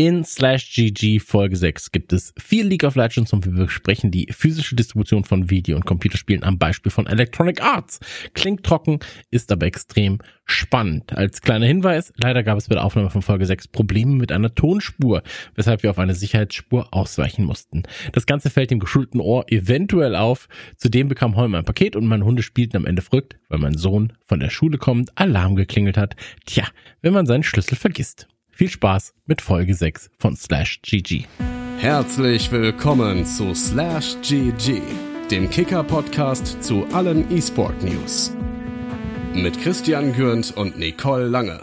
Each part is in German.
In Slash GG Folge 6 gibt es viel League of Legends und wir besprechen die physische Distribution von Video- und Computerspielen am Beispiel von Electronic Arts. Klingt trocken, ist aber extrem spannend. Als kleiner Hinweis, leider gab es bei der Aufnahme von Folge 6 Probleme mit einer Tonspur, weshalb wir auf eine Sicherheitsspur ausweichen mussten. Das Ganze fällt dem geschulten Ohr eventuell auf. Zudem bekam Holm ein Paket und meine Hunde spielten am Ende verrückt, weil mein Sohn von der Schule kommt, Alarm geklingelt hat. Tja, wenn man seinen Schlüssel vergisst. Viel Spaß mit Folge 6 von Slash GG. Herzlich willkommen zu Slash GG, dem Kicker-Podcast zu allen E-Sport-News. Mit Christian Gürnt und Nicole Lange.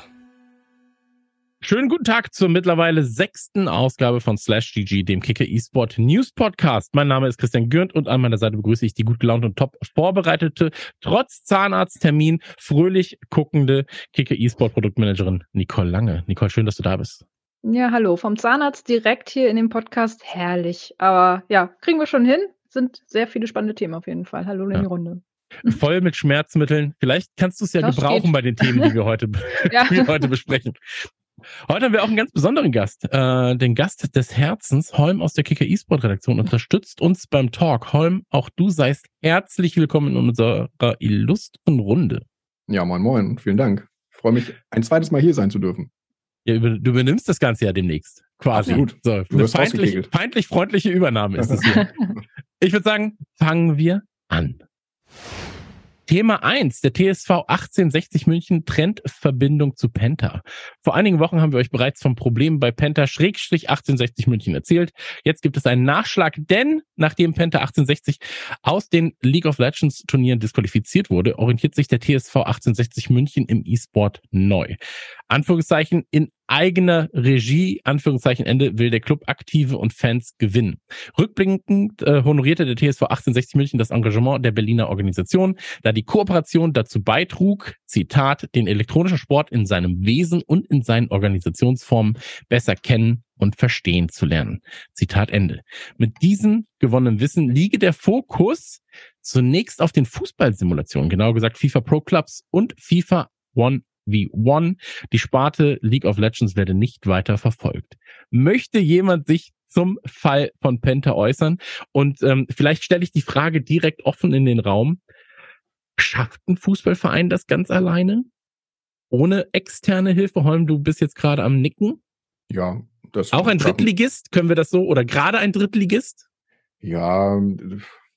Schönen guten Tag zur mittlerweile sechsten Ausgabe von Slash GG, dem Kicker eSport News Podcast. Mein Name ist Christian Gürnt und an meiner Seite begrüße ich die gut gelaunte und top vorbereitete, trotz Zahnarzttermin fröhlich guckende Kicker eSport Produktmanagerin Nicole Lange. Nicole, schön, dass du da bist. Ja, hallo, vom Zahnarzt direkt hier in dem Podcast. Herrlich. Aber ja, kriegen wir schon hin. Sind sehr viele spannende Themen auf jeden Fall. Hallo in ja. die Runde voll mit Schmerzmitteln. Vielleicht kannst du es ja das gebrauchen steht. bei den Themen, die wir heute, die wir heute besprechen. Heute haben wir auch einen ganz besonderen Gast. Äh, den Gast des Herzens, Holm aus der Kicker E-Sport Redaktion, unterstützt uns beim Talk. Holm, auch du seist herzlich willkommen in unserer illustren Runde. Ja, moin moin. Vielen Dank. Ich freue mich, ein zweites Mal hier sein zu dürfen. Ja, du übernimmst das Ganze ja demnächst. Quasi. Absolut. So, eine feindlich, feindlich freundliche Übernahme ist es hier. ich würde sagen, fangen wir an. Thema eins: Der TSV 1860 München trennt Verbindung zu Penta. Vor einigen Wochen haben wir euch bereits vom Problem bei Penta Schrägstrich 1860 München erzählt. Jetzt gibt es einen Nachschlag, denn nachdem Penta 1860 aus den League of Legends Turnieren disqualifiziert wurde, orientiert sich der TSV 1860 München im E-Sport neu. Anführungszeichen in eigener Regie, Anführungszeichen Ende, will der Club aktive und Fans gewinnen. Rückblickend äh, honorierte der TSV 1860 München das Engagement der Berliner Organisation, da die Kooperation dazu beitrug, Zitat, den elektronischen Sport in seinem Wesen und in seinen Organisationsformen besser kennen und verstehen zu lernen. Zitat Ende. Mit diesem gewonnenen Wissen liege der Fokus zunächst auf den Fußballsimulationen, genau gesagt FIFA Pro Clubs und FIFA One wie One. Die Sparte League of Legends werde nicht weiter verfolgt. Möchte jemand sich zum Fall von Penta äußern? Und ähm, vielleicht stelle ich die Frage direkt offen in den Raum. Schafft ein Fußballverein das ganz alleine? Ohne externe Hilfe? Holm, du bist jetzt gerade am Nicken. Ja, das. Auch ein Drittligist? Können wir das so? Oder gerade ein Drittligist? Ja,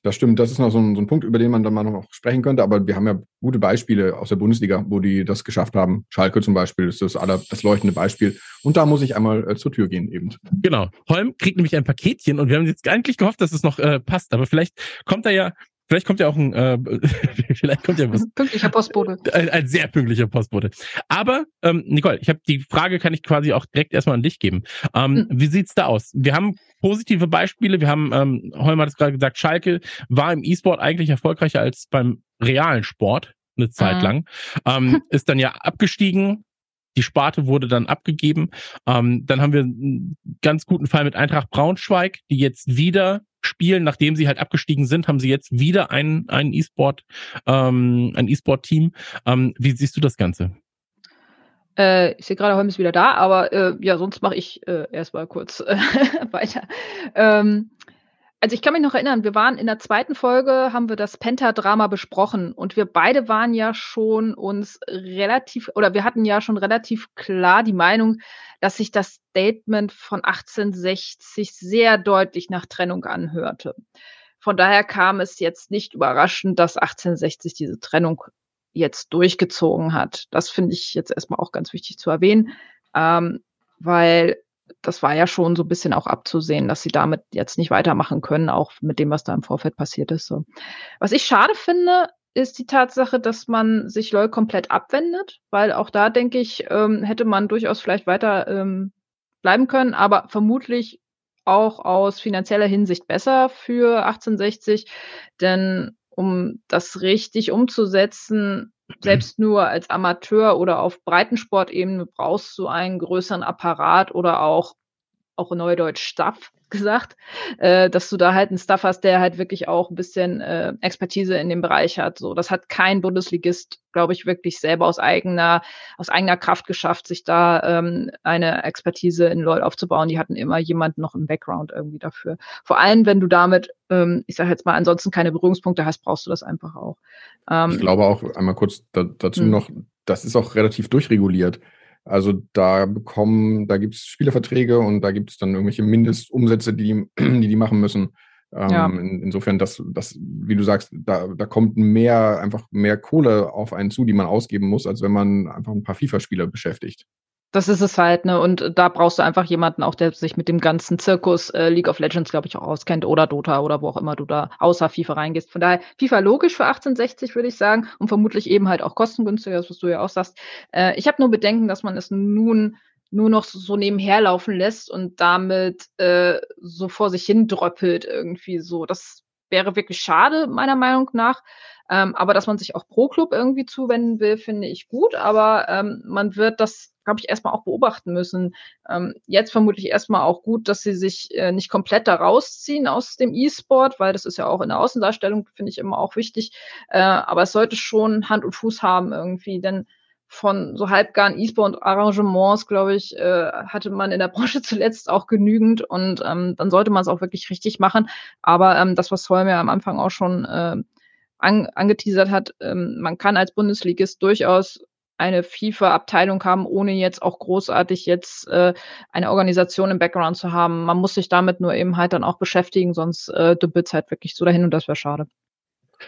das stimmt, das ist noch so ein, so ein, Punkt, über den man dann mal noch sprechen könnte. Aber wir haben ja gute Beispiele aus der Bundesliga, wo die das geschafft haben. Schalke zum Beispiel ist das, aller, das leuchtende Beispiel. Und da muss ich einmal äh, zur Tür gehen eben. Genau. Holm kriegt nämlich ein Paketchen und wir haben jetzt eigentlich gehofft, dass es noch äh, passt. Aber vielleicht kommt er ja Vielleicht kommt ja auch ein, äh, vielleicht kommt ja was. Pünktlicher Postbote. Ein, ein sehr pünktlicher Postbote. Aber, ähm, Nicole, ich habe die Frage, kann ich quasi auch direkt erstmal an dich geben. Ähm, mhm. Wie sieht's da aus? Wir haben positive Beispiele. Wir haben, ähm, Holm hat es gerade gesagt, Schalke war im E-Sport eigentlich erfolgreicher als beim realen Sport eine Zeit mhm. lang. Ähm, ist dann ja abgestiegen, die Sparte wurde dann abgegeben. Ähm, dann haben wir einen ganz guten Fall mit Eintracht Braunschweig, die jetzt wieder spielen, nachdem sie halt abgestiegen sind, haben sie jetzt wieder ein E-Sport ähm, ein E-Sport-Team. Ähm, wie siehst du das Ganze? Äh, ich sehe gerade, Holm ist wieder da, aber äh, ja, sonst mache ich äh, erstmal kurz äh, weiter. Ähm, also ich kann mich noch erinnern, wir waren in der zweiten Folge, haben wir das Pentadrama besprochen und wir beide waren ja schon uns relativ, oder wir hatten ja schon relativ klar die Meinung, dass sich das Statement von 1860 sehr deutlich nach Trennung anhörte. Von daher kam es jetzt nicht überraschend, dass 1860 diese Trennung jetzt durchgezogen hat. Das finde ich jetzt erstmal auch ganz wichtig zu erwähnen, ähm, weil das war ja schon so ein bisschen auch abzusehen, dass sie damit jetzt nicht weitermachen können, auch mit dem, was da im Vorfeld passiert ist. So. Was ich schade finde, ist die Tatsache, dass man sich LOL komplett abwendet, weil auch da denke ich, ähm, hätte man durchaus vielleicht weiter ähm, bleiben können, aber vermutlich auch aus finanzieller Hinsicht besser für 1860, denn um das richtig umzusetzen, selbst nur als Amateur oder auf Breitensportebene brauchst du einen größeren Apparat oder auch auch Neudeutsch Stuff gesagt, äh, dass du da halt einen Stuff hast, der halt wirklich auch ein bisschen äh, Expertise in dem Bereich hat. So, das hat kein Bundesligist, glaube ich, wirklich selber aus eigener aus eigener Kraft geschafft, sich da ähm, eine Expertise in LoL aufzubauen. Die hatten immer jemanden noch im Background irgendwie dafür. Vor allem, wenn du damit, ähm, ich sage jetzt mal, ansonsten keine Berührungspunkte hast, brauchst du das einfach auch. Ähm, ich glaube auch einmal kurz da, dazu hm. noch, das ist auch relativ durchreguliert. Also da bekommen, da gibt es Spielerverträge und da gibt es dann irgendwelche Mindestumsätze, die die, die machen müssen. Ähm, ja. in, insofern, dass, dass, wie du sagst, da, da kommt mehr, einfach mehr Kohle auf einen zu, die man ausgeben muss, als wenn man einfach ein paar FIFA-Spieler beschäftigt. Das ist es halt, ne? Und da brauchst du einfach jemanden auch, der sich mit dem ganzen Zirkus äh, League of Legends, glaube ich, auch auskennt oder Dota oder wo auch immer du da außer FIFA reingehst. Von daher FIFA logisch für 1860, würde ich sagen, und vermutlich eben halt auch kostengünstiger, das was du ja auch sagst. Äh, ich habe nur Bedenken, dass man es nun nur noch so nebenher laufen lässt und damit äh, so vor sich hin dröppelt irgendwie so. Das wäre wirklich schade, meiner Meinung nach. Ähm, aber dass man sich auch pro Club irgendwie zuwenden will, finde ich gut. Aber ähm, man wird das, glaube ich, erstmal auch beobachten müssen. Ähm, jetzt vermutlich erstmal auch gut, dass sie sich äh, nicht komplett da rausziehen aus dem E-Sport, weil das ist ja auch in der Außendarstellung, finde ich immer auch wichtig. Äh, aber es sollte schon Hand und Fuß haben irgendwie, denn von so halbgaren E-Sport-Arrangements, glaube ich, äh, hatte man in der Branche zuletzt auch genügend und ähm, dann sollte man es auch wirklich richtig machen. Aber ähm, das, was Holm ja am Anfang auch schon äh, an, angeteasert hat, ähm, man kann als Bundesligist durchaus eine FIFA-Abteilung haben, ohne jetzt auch großartig jetzt äh, eine Organisation im Background zu haben. Man muss sich damit nur eben halt dann auch beschäftigen, sonst äh, dümpelt es halt wirklich so dahin und das wäre schade.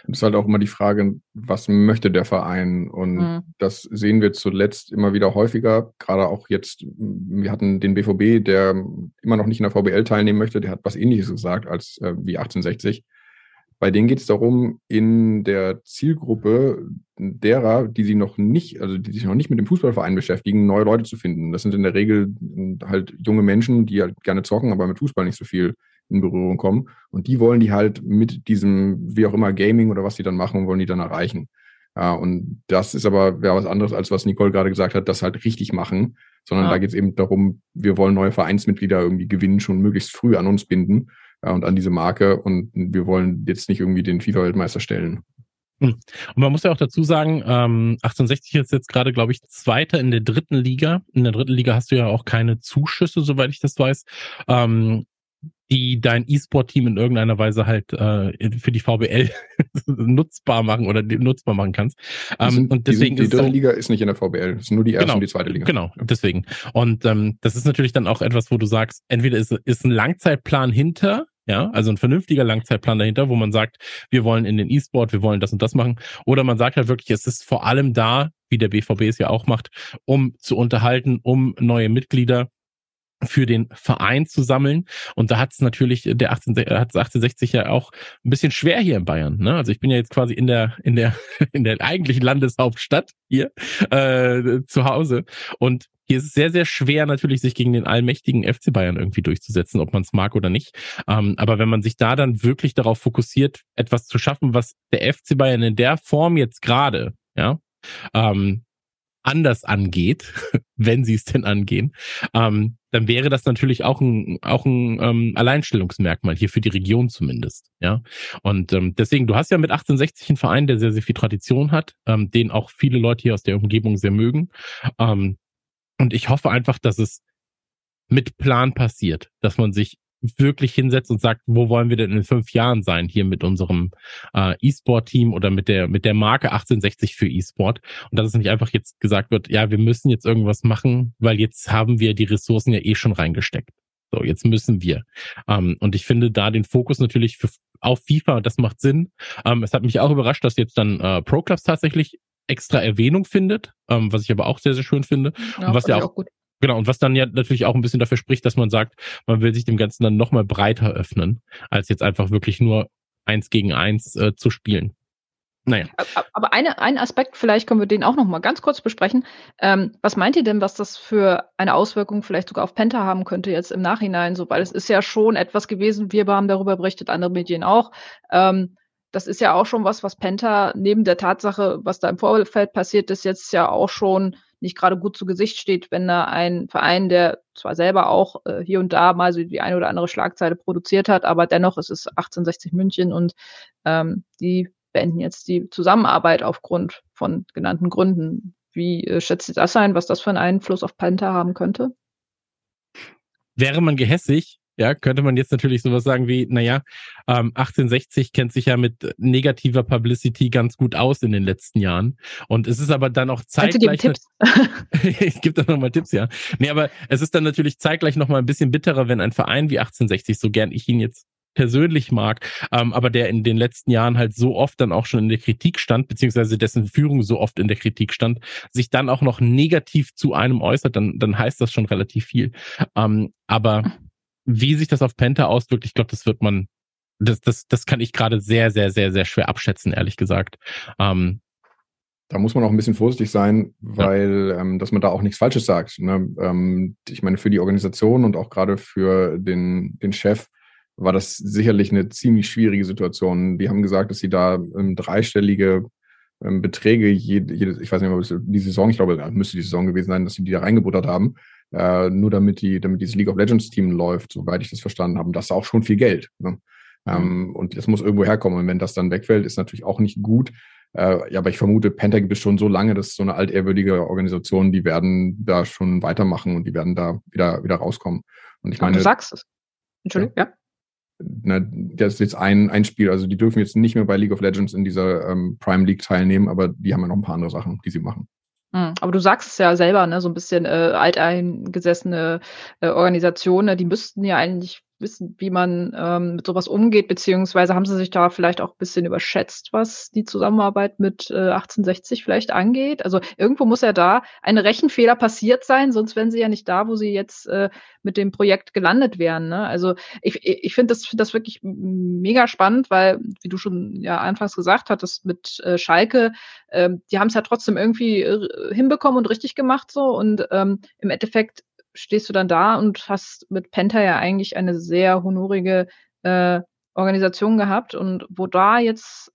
Es ist halt auch immer die Frage, was möchte der Verein? Und mhm. das sehen wir zuletzt immer wieder häufiger. Gerade auch jetzt, wir hatten den BVB, der immer noch nicht in der VBL teilnehmen möchte, der hat was ähnliches gesagt als äh, wie 1860. Bei denen geht es darum, in der Zielgruppe derer, die sie noch nicht, also die sich noch nicht mit dem Fußballverein beschäftigen, neue Leute zu finden. Das sind in der Regel halt junge Menschen, die halt gerne zocken, aber mit Fußball nicht so viel in Berührung kommen. Und die wollen die halt mit diesem, wie auch immer, Gaming oder was die dann machen, wollen die dann erreichen. Ja, und das ist aber ja was anderes, als was Nicole gerade gesagt hat, das halt richtig machen, sondern ja. da geht es eben darum, wir wollen neue Vereinsmitglieder irgendwie gewinnen, schon möglichst früh an uns binden und an diese Marke. Und wir wollen jetzt nicht irgendwie den FIFA-Weltmeister stellen. Hm. Und man muss ja auch dazu sagen, ähm, 1860 ist jetzt gerade, glaube ich, Zweiter in der dritten Liga. In der dritten Liga hast du ja auch keine Zuschüsse, soweit ich das weiß. Ähm, die dein E-Sport-Team in irgendeiner Weise halt äh, für die VBL nutzbar machen oder nutzbar machen kannst. Ähm, sind, und deswegen die, sind, die dritte Liga ist nicht in der VBL, es ist nur die erste genau, und die zweite Liga. Genau, deswegen. Und ähm, das ist natürlich dann auch etwas, wo du sagst, entweder ist, ist ein Langzeitplan hinter, ja, also ein vernünftiger Langzeitplan dahinter, wo man sagt, wir wollen in den E-Sport, wir wollen das und das machen. Oder man sagt halt wirklich, es ist vor allem da, wie der BVB es ja auch macht, um zu unterhalten, um neue Mitglieder für den Verein zu sammeln. Und da hat es natürlich der 18, hat's 1860 ja auch ein bisschen schwer hier in Bayern. Ne? Also ich bin ja jetzt quasi in der in der in der eigentlichen Landeshauptstadt hier äh, zu Hause und hier ist es sehr, sehr schwer natürlich, sich gegen den allmächtigen FC Bayern irgendwie durchzusetzen, ob man es mag oder nicht. Ähm, aber wenn man sich da dann wirklich darauf fokussiert, etwas zu schaffen, was der FC Bayern in der Form jetzt gerade, ja, ähm, anders angeht, wenn sie es denn angehen, ähm, dann wäre das natürlich auch ein, auch ein ähm, Alleinstellungsmerkmal hier für die Region zumindest. Ja, und ähm, deswegen, du hast ja mit 1860 einen Verein, der sehr, sehr viel Tradition hat, ähm, den auch viele Leute hier aus der Umgebung sehr mögen. Ähm, und ich hoffe einfach, dass es mit Plan passiert, dass man sich wirklich hinsetzt und sagt, wo wollen wir denn in fünf Jahren sein hier mit unserem äh, E-Sport-Team oder mit der mit der Marke 1860 für E-Sport und dass es nicht einfach jetzt gesagt wird, ja, wir müssen jetzt irgendwas machen, weil jetzt haben wir die Ressourcen ja eh schon reingesteckt. So, jetzt müssen wir. Ähm, und ich finde da den Fokus natürlich für, auf FIFA, das macht Sinn. Ähm, es hat mich auch überrascht, dass jetzt dann äh, Pro Clubs tatsächlich extra Erwähnung findet, ähm, was ich aber auch sehr, sehr schön finde. Ja, und was ja auch, auch Genau, und was dann ja natürlich auch ein bisschen dafür spricht, dass man sagt, man will sich dem Ganzen dann nochmal breiter öffnen, als jetzt einfach wirklich nur eins gegen eins äh, zu spielen. Naja. Aber eine, ein Aspekt, vielleicht können wir den auch noch mal ganz kurz besprechen. Ähm, was meint ihr denn, was das für eine Auswirkung vielleicht sogar auf Penta haben könnte jetzt im Nachhinein? So, weil es ist ja schon etwas gewesen, wir haben darüber berichtet, andere Medien auch. Ähm, das ist ja auch schon was, was Penta neben der Tatsache, was da im Vorfeld passiert ist, jetzt ja auch schon nicht gerade gut zu Gesicht steht, wenn da ein Verein, der zwar selber auch äh, hier und da mal so die eine oder andere Schlagzeile produziert hat, aber dennoch ist es 1860 München und ähm, die beenden jetzt die Zusammenarbeit aufgrund von genannten Gründen. Wie äh, schätzt ihr das ein, was das für einen Einfluss auf Penta haben könnte? Wäre man gehässig, ja, könnte man jetzt natürlich sowas sagen wie, naja, ähm, 1860 kennt sich ja mit negativer Publicity ganz gut aus in den letzten Jahren. Und es ist aber dann auch zeitgleich. Tipps? ich gebe da nochmal Tipps, ja. Nee, aber es ist dann natürlich zeitgleich nochmal ein bisschen bitterer, wenn ein Verein wie 1860, so gern ich ihn jetzt persönlich mag, ähm, aber der in den letzten Jahren halt so oft dann auch schon in der Kritik stand, beziehungsweise dessen Führung so oft in der Kritik stand, sich dann auch noch negativ zu einem äußert, dann, dann heißt das schon relativ viel. Ähm, aber wie sich das auf Penta auswirkt, ich glaube, das wird man, das, das, das kann ich gerade sehr, sehr, sehr, sehr schwer abschätzen, ehrlich gesagt. Ähm, da muss man auch ein bisschen vorsichtig sein, weil ja. ähm, dass man da auch nichts Falsches sagt. Ne? Ähm, ich meine, für die Organisation und auch gerade für den, den Chef war das sicherlich eine ziemlich schwierige Situation. Die haben gesagt, dass sie da ähm, dreistellige ähm, Beträge, jede, jede, ich weiß nicht mehr, die Saison, ich glaube, müsste die Saison gewesen sein, dass sie die da reingebuttert haben, äh, nur damit die, damit dieses League of Legends Team läuft, soweit ich das verstanden habe. Und das ist auch schon viel Geld. Ne? Mhm. Ähm, und das muss irgendwo herkommen. Und wenn das dann wegfällt, ist natürlich auch nicht gut. Äh, ja, aber ich vermute, Penta gibt es schon so lange, dass so eine altehrwürdige Organisation, die werden da schon weitermachen und die werden da wieder, wieder rauskommen. Und ich meine. Du sagst es. Entschuldigung, ja. ja. Ne, das ist jetzt ein, ein Spiel, also die dürfen jetzt nicht mehr bei League of Legends in dieser ähm, Prime League teilnehmen, aber die haben ja noch ein paar andere Sachen, die sie machen. Hm, aber du sagst es ja selber, ne, so ein bisschen äh, alteingesessene äh, Organisationen, ne, die müssten ja eigentlich wissen, wie man ähm, mit sowas umgeht, beziehungsweise haben sie sich da vielleicht auch ein bisschen überschätzt, was die Zusammenarbeit mit äh, 1860 vielleicht angeht. Also irgendwo muss ja da ein Rechenfehler passiert sein, sonst wären sie ja nicht da, wo sie jetzt äh, mit dem Projekt gelandet wären. Ne? Also ich, ich finde das, find das wirklich mega spannend, weil, wie du schon ja anfangs gesagt hattest, mit äh, Schalke, äh, die haben es ja trotzdem irgendwie äh, hinbekommen und richtig gemacht so und ähm, im Endeffekt stehst du dann da und hast mit Penta ja eigentlich eine sehr honorige äh, Organisation gehabt und wo da jetzt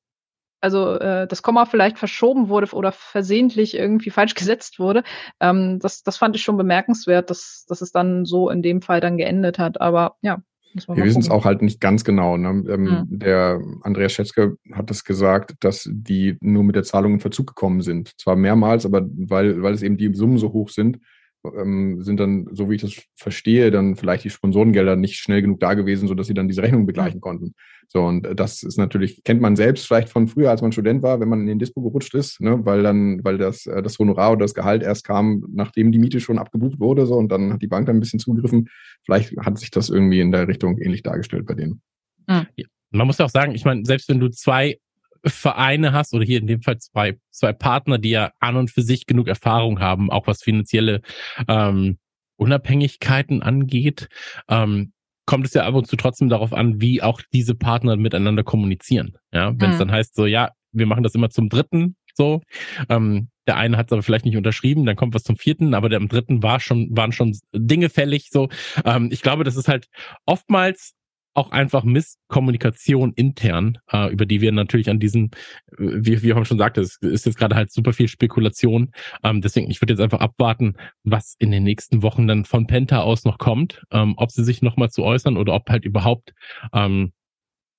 also äh, das Komma vielleicht verschoben wurde oder versehentlich irgendwie falsch gesetzt wurde, ähm, das, das fand ich schon bemerkenswert, dass, dass es dann so in dem Fall dann geendet hat. Aber ja. Wir wissen es auch halt nicht ganz genau. Ne? Ähm, mhm. Der Andreas Schätzke hat es das gesagt, dass die nur mit der Zahlung in Verzug gekommen sind. Zwar mehrmals, aber weil, weil es eben die Summen so hoch sind, ähm, sind dann, so wie ich das verstehe, dann vielleicht die Sponsorengelder nicht schnell genug da gewesen, sodass sie dann diese Rechnung begleichen konnten. So, und das ist natürlich, kennt man selbst vielleicht von früher, als man Student war, wenn man in den Dispo gerutscht ist, ne, weil dann, weil das, äh, das Honorar oder das Gehalt erst kam, nachdem die Miete schon abgebucht wurde, so, und dann hat die Bank dann ein bisschen zugegriffen. Vielleicht hat sich das irgendwie in der Richtung ähnlich dargestellt bei denen. Ja. Man muss ja auch sagen, ich meine, selbst wenn du zwei Vereine hast oder hier in dem Fall zwei, zwei Partner, die ja an und für sich genug Erfahrung haben, auch was finanzielle ähm, Unabhängigkeiten angeht, ähm, kommt es ja ab und zu trotzdem darauf an, wie auch diese Partner miteinander kommunizieren. Ja, wenn es mhm. dann heißt so, ja, wir machen das immer zum dritten, so. Ähm, der eine hat es aber vielleicht nicht unterschrieben, dann kommt was zum vierten, aber der am dritten war schon, waren schon Dinge fällig. So, ähm, ich glaube, das ist halt oftmals auch einfach Misskommunikation intern, äh, über die wir natürlich an diesen, wie, wie Horn schon sagte, es ist jetzt gerade halt super viel Spekulation. Ähm, deswegen, ich würde jetzt einfach abwarten, was in den nächsten Wochen dann von Penta aus noch kommt, ähm, ob sie sich nochmal zu äußern oder ob halt überhaupt ähm,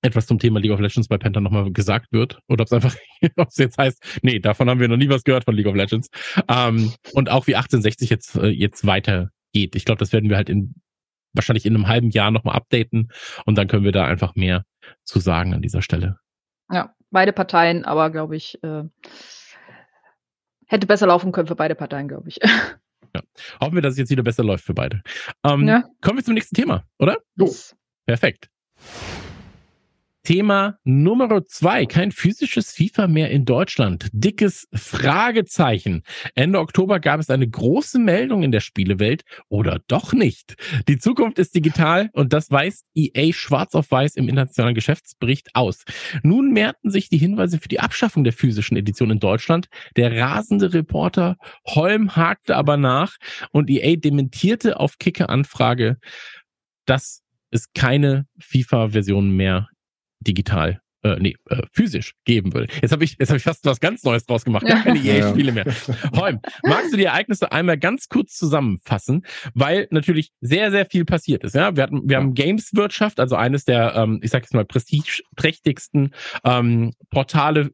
etwas zum Thema League of Legends bei Penta nochmal gesagt wird oder ob es einfach, ob es jetzt heißt, nee, davon haben wir noch nie was gehört von League of Legends. Ähm, und auch wie 1860 jetzt, äh, jetzt weitergeht. Ich glaube, das werden wir halt in wahrscheinlich in einem halben Jahr nochmal updaten und dann können wir da einfach mehr zu sagen an dieser Stelle. Ja, beide Parteien, aber glaube ich, äh, hätte besser laufen können für beide Parteien, glaube ich. Ja. Hoffen wir, dass es jetzt wieder besser läuft für beide. Ähm, ja. Kommen wir zum nächsten Thema, oder? Yes. Perfekt. Thema Nummer zwei, kein physisches FIFA mehr in Deutschland. Dickes Fragezeichen. Ende Oktober gab es eine große Meldung in der Spielewelt oder doch nicht. Die Zukunft ist digital und das weist EA schwarz auf weiß im internationalen Geschäftsbericht aus. Nun mehrten sich die Hinweise für die Abschaffung der physischen Edition in Deutschland. Der rasende Reporter Holm hakte aber nach und EA dementierte auf Kicker-Anfrage, dass es keine FIFA-Version mehr digital äh, nee, äh, physisch geben würde. Jetzt habe ich, jetzt habe ich fast was ganz Neues draus gemacht. Gar keine EA-Spiele mehr. Holm, magst du die Ereignisse einmal ganz kurz zusammenfassen, weil natürlich sehr, sehr viel passiert ist. Ja, wir hatten, wir haben Games-Wirtschaft, also eines der, ähm, ich sag jetzt mal prestigeträchtigsten ähm, Portale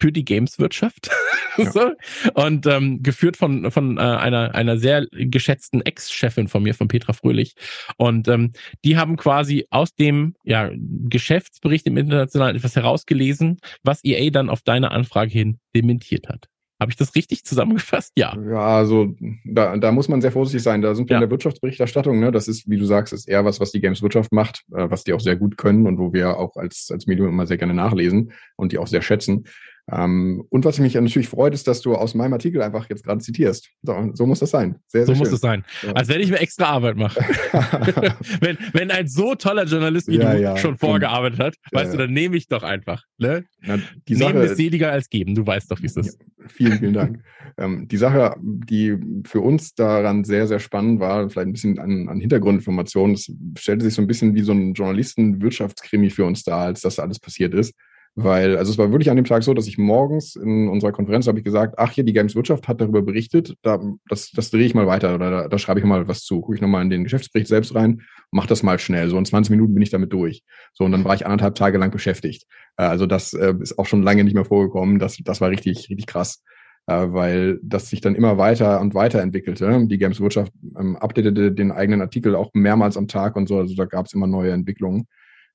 für die Gameswirtschaft. Ja. so. Und ähm, geführt von, von äh, einer, einer sehr geschätzten Ex-Chefin von mir, von Petra Fröhlich. Und ähm, die haben quasi aus dem ja, Geschäftsbericht im Internationalen etwas herausgelesen, was EA dann auf deine Anfrage hin dementiert hat. Habe ich das richtig zusammengefasst? Ja. Ja, also da, da muss man sehr vorsichtig sein. Da sind wir ja. in der Wirtschaftsberichterstattung. Ne? Das ist, wie du sagst, ist eher was, was die Gameswirtschaft macht, äh, was die auch sehr gut können und wo wir auch als, als Medium immer sehr gerne nachlesen und die auch sehr schätzen. Ähm, und was mich natürlich freut, ist, dass du aus meinem Artikel einfach jetzt gerade zitierst. So, so muss das sein. Sehr, sehr so schön. muss es sein. Ja. Als wenn ich mir extra Arbeit mache. wenn, wenn ein so toller Journalist wie ja, du ja. schon vorgearbeitet hat, weißt du, dann nehme ich doch einfach. Ne? Na, die Nehmen Sache, ist seliger als geben. Du weißt doch, wie es ist. vielen, vielen Dank. ähm, die Sache, die für uns daran sehr, sehr spannend war, vielleicht ein bisschen an, an Hintergrundinformationen, es stellte sich so ein bisschen wie so ein Journalisten-Wirtschaftskrimi für uns dar, als das alles passiert ist. Weil, also es war wirklich an dem Tag so, dass ich morgens in unserer Konferenz habe ich gesagt, ach hier, die Games Wirtschaft hat darüber berichtet, da, das, das drehe ich mal weiter oder da, da schreibe ich mal was zu. Gucke ich nochmal in den Geschäftsbericht selbst rein, mach das mal schnell. So in 20 Minuten bin ich damit durch. So, und dann war ich anderthalb Tage lang beschäftigt. Äh, also das äh, ist auch schon lange nicht mehr vorgekommen. Das, das war richtig, richtig krass. Äh, weil das sich dann immer weiter und weiter entwickelte. Die Games Wirtschaft ähm, updatete den eigenen Artikel auch mehrmals am Tag und so. Also da gab es immer neue Entwicklungen.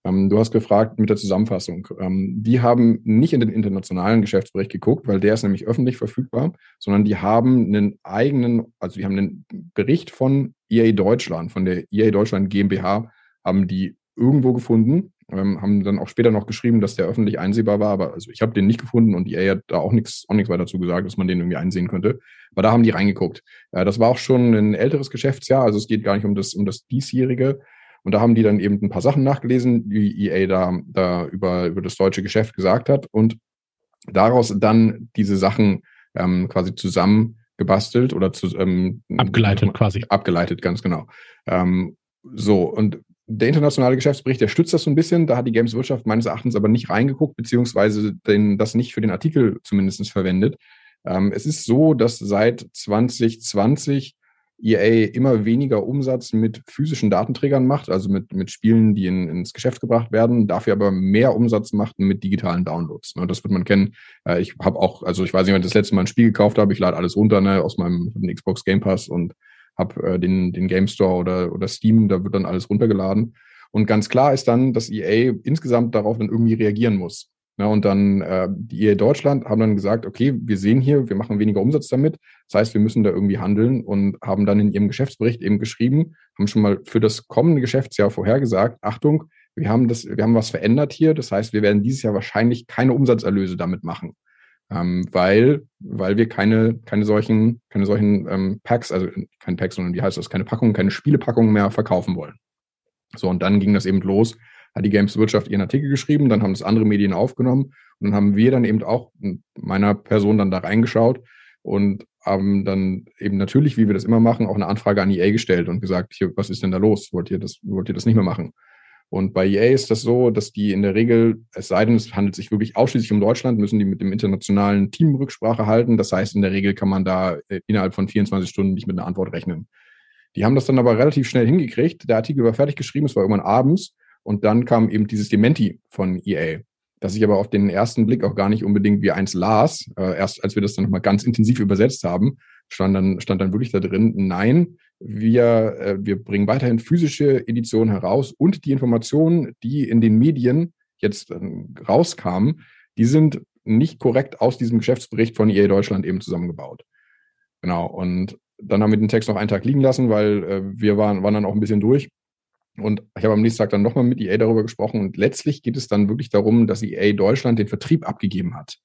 Ähm, du hast gefragt mit der Zusammenfassung. Ähm, die haben nicht in den internationalen Geschäftsbericht geguckt, weil der ist nämlich öffentlich verfügbar, sondern die haben einen eigenen, also die haben einen Bericht von EA Deutschland, von der EA Deutschland GmbH, haben die irgendwo gefunden, ähm, haben dann auch später noch geschrieben, dass der öffentlich einsehbar war, aber also ich habe den nicht gefunden und EA hat da auch nichts auch nichts weiter dazu gesagt, dass man den irgendwie einsehen könnte. Aber da haben die reingeguckt. Äh, das war auch schon ein älteres Geschäftsjahr, also es geht gar nicht um das um das diesjährige, und da haben die dann eben ein paar Sachen nachgelesen, die EA da, da über, über das deutsche Geschäft gesagt hat und daraus dann diese Sachen ähm, quasi zusammengebastelt oder zu, ähm, abgeleitet quasi. Abgeleitet, ganz genau. Ähm, so, und der internationale Geschäftsbericht, der stützt das so ein bisschen. Da hat die Games Wirtschaft meines Erachtens aber nicht reingeguckt, beziehungsweise den, das nicht für den Artikel zumindest verwendet. Ähm, es ist so, dass seit 2020 EA immer weniger Umsatz mit physischen Datenträgern macht, also mit, mit Spielen, die in, ins Geschäft gebracht werden, dafür aber mehr Umsatz macht mit digitalen Downloads. Ne, das wird man kennen. Äh, ich habe auch, also ich weiß nicht, wann ich das letzte Mal ein Spiel gekauft habe, ich lade alles runter ne, aus meinem Xbox Game Pass und habe äh, den, den Game Store oder, oder Steam, da wird dann alles runtergeladen. Und ganz klar ist dann, dass EA insgesamt darauf dann irgendwie reagieren muss. Ja, und dann äh, die EA Deutschland haben dann gesagt, okay, wir sehen hier, wir machen weniger Umsatz damit. Das heißt, wir müssen da irgendwie handeln und haben dann in ihrem Geschäftsbericht eben geschrieben, haben schon mal für das kommende Geschäftsjahr vorhergesagt, Achtung, wir haben das, wir haben was verändert hier. Das heißt, wir werden dieses Jahr wahrscheinlich keine Umsatzerlöse damit machen. Ähm, weil, weil wir keine, keine solchen, keine solchen ähm, Packs, also keine Packs, sondern wie heißt das, keine Packungen, keine Spielepackungen mehr verkaufen wollen. So, und dann ging das eben los, hat die Games Wirtschaft ihren Artikel geschrieben, dann haben das andere Medien aufgenommen und dann haben wir dann eben auch meiner Person dann da reingeschaut und haben dann eben natürlich, wie wir das immer machen, auch eine Anfrage an EA gestellt und gesagt, hier, was ist denn da los? Wollt ihr das, wollt ihr das nicht mehr machen? Und bei EA ist das so, dass die in der Regel, es sei denn, es handelt sich wirklich ausschließlich um Deutschland, müssen die mit dem internationalen Team Rücksprache halten. Das heißt, in der Regel kann man da äh, innerhalb von 24 Stunden nicht mit einer Antwort rechnen. Die haben das dann aber relativ schnell hingekriegt. Der Artikel war fertig geschrieben, es war irgendwann abends. Und dann kam eben dieses Dementi von EA, das ich aber auf den ersten Blick auch gar nicht unbedingt wie eins las. Äh, erst als wir das dann nochmal ganz intensiv übersetzt haben, stand dann, stand dann wirklich da drin, nein, wir, äh, wir bringen weiterhin physische Editionen heraus und die Informationen, die in den Medien jetzt äh, rauskamen, die sind nicht korrekt aus diesem Geschäftsbericht von EA Deutschland eben zusammengebaut. Genau. Und dann haben wir den Text noch einen Tag liegen lassen, weil äh, wir waren, waren dann auch ein bisschen durch. Und ich habe am nächsten Tag dann nochmal mit EA darüber gesprochen und letztlich geht es dann wirklich darum, dass EA Deutschland den Vertrieb abgegeben hat.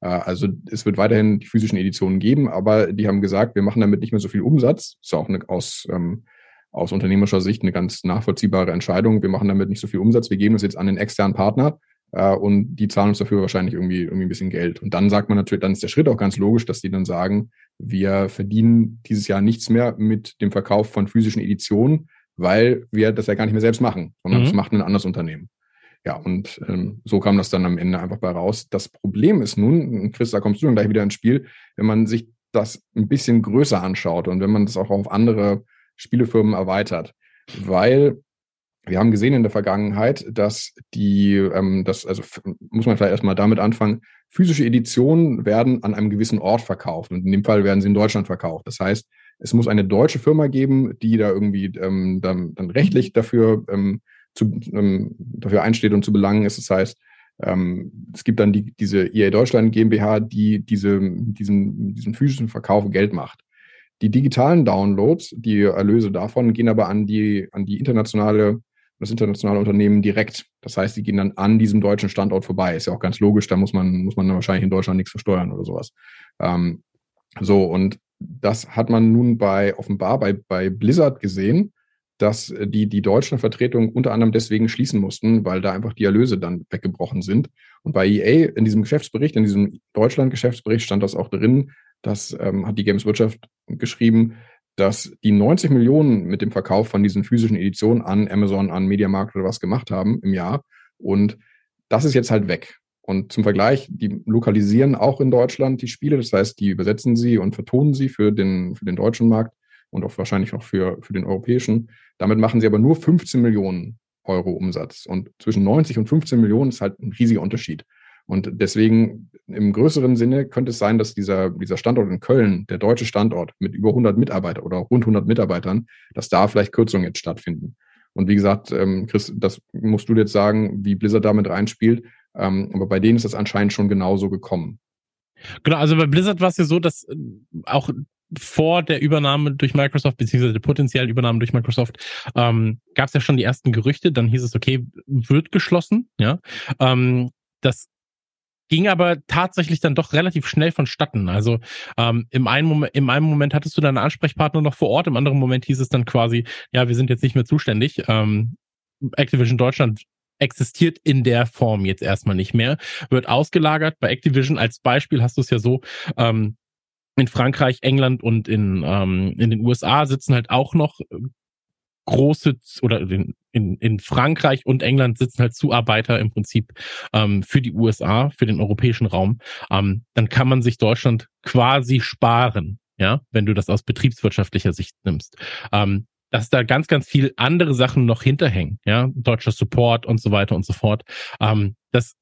Äh, also es wird weiterhin die physischen Editionen geben, aber die haben gesagt, wir machen damit nicht mehr so viel Umsatz. Ist auch eine, aus, ähm, aus unternehmerischer Sicht eine ganz nachvollziehbare Entscheidung. Wir machen damit nicht so viel Umsatz, wir geben das jetzt an den externen Partner äh, und die zahlen uns dafür wahrscheinlich irgendwie, irgendwie ein bisschen Geld. Und dann sagt man natürlich, dann ist der Schritt auch ganz logisch, dass die dann sagen, wir verdienen dieses Jahr nichts mehr mit dem Verkauf von physischen Editionen, weil wir das ja gar nicht mehr selbst machen, sondern mhm. das macht ein anderes Unternehmen. ja, und ähm, so kam das dann am Ende einfach bei raus. Das Problem ist nun, Chris, da kommst du dann gleich wieder ins Spiel, wenn man sich das ein bisschen größer anschaut und wenn man das auch auf andere Spielefirmen erweitert. Weil wir haben gesehen in der Vergangenheit, dass die, ähm, das, also muss man vielleicht erstmal damit anfangen, physische Editionen werden an einem gewissen Ort verkauft. Und in dem Fall werden sie in Deutschland verkauft. Das heißt, es muss eine deutsche Firma geben, die da irgendwie ähm, dann, dann rechtlich dafür, ähm, zu, ähm, dafür einsteht und zu belangen ist. Das heißt, ähm, es gibt dann die, diese EA Deutschland GmbH, die diese, diesen, diesen physischen Verkauf Geld macht. Die digitalen Downloads, die Erlöse davon, gehen aber an die, an die internationale das internationale Unternehmen direkt. Das heißt, die gehen dann an diesem deutschen Standort vorbei. Ist ja auch ganz logisch, da muss man, muss man wahrscheinlich in Deutschland nichts versteuern oder sowas. Ähm, so, und das hat man nun bei offenbar bei, bei Blizzard gesehen, dass die, die deutschen Vertretungen unter anderem deswegen schließen mussten, weil da einfach die Erlöse dann weggebrochen sind. Und bei EA in diesem Geschäftsbericht, in diesem Deutschland-Geschäftsbericht stand das auch drin, das ähm, hat die Games Wirtschaft geschrieben, dass die 90 Millionen mit dem Verkauf von diesen physischen Editionen an Amazon, an Mediamarkt oder was gemacht haben im Jahr. Und das ist jetzt halt weg. Und zum Vergleich, die lokalisieren auch in Deutschland die Spiele. Das heißt, die übersetzen sie und vertonen sie für den, für den deutschen Markt und auch wahrscheinlich auch für, für den europäischen. Damit machen sie aber nur 15 Millionen Euro Umsatz. Und zwischen 90 und 15 Millionen ist halt ein riesiger Unterschied. Und deswegen im größeren Sinne könnte es sein, dass dieser, dieser Standort in Köln, der deutsche Standort mit über 100 Mitarbeitern oder rund 100 Mitarbeitern, dass da vielleicht Kürzungen jetzt stattfinden. Und wie gesagt, ähm, Chris, das musst du jetzt sagen, wie Blizzard damit reinspielt. Ähm, aber bei denen ist das anscheinend schon genauso gekommen. Genau, also bei Blizzard war es ja so, dass äh, auch vor der Übernahme durch Microsoft, beziehungsweise der potenziellen Übernahme durch Microsoft, ähm, gab es ja schon die ersten Gerüchte. Dann hieß es, okay, wird geschlossen. Ja, ähm, das ging aber tatsächlich dann doch relativ schnell vonstatten. Also ähm, im, einen Moment, im einen Moment hattest du deinen Ansprechpartner noch vor Ort, im anderen Moment hieß es dann quasi, ja, wir sind jetzt nicht mehr zuständig. Ähm, Activision Deutschland existiert in der Form jetzt erstmal nicht mehr, wird ausgelagert. Bei Activision als Beispiel hast du es ja so, ähm, in Frankreich, England und in, ähm, in den USA sitzen halt auch noch große oder in, in, in Frankreich und England sitzen halt Zuarbeiter im Prinzip ähm, für die USA, für den europäischen Raum, ähm, dann kann man sich Deutschland quasi sparen, ja, wenn du das aus betriebswirtschaftlicher Sicht nimmst. Ähm, dass da ganz, ganz viel andere Sachen noch hinterhängen, ja, deutscher Support und so weiter und so fort. Ähm, das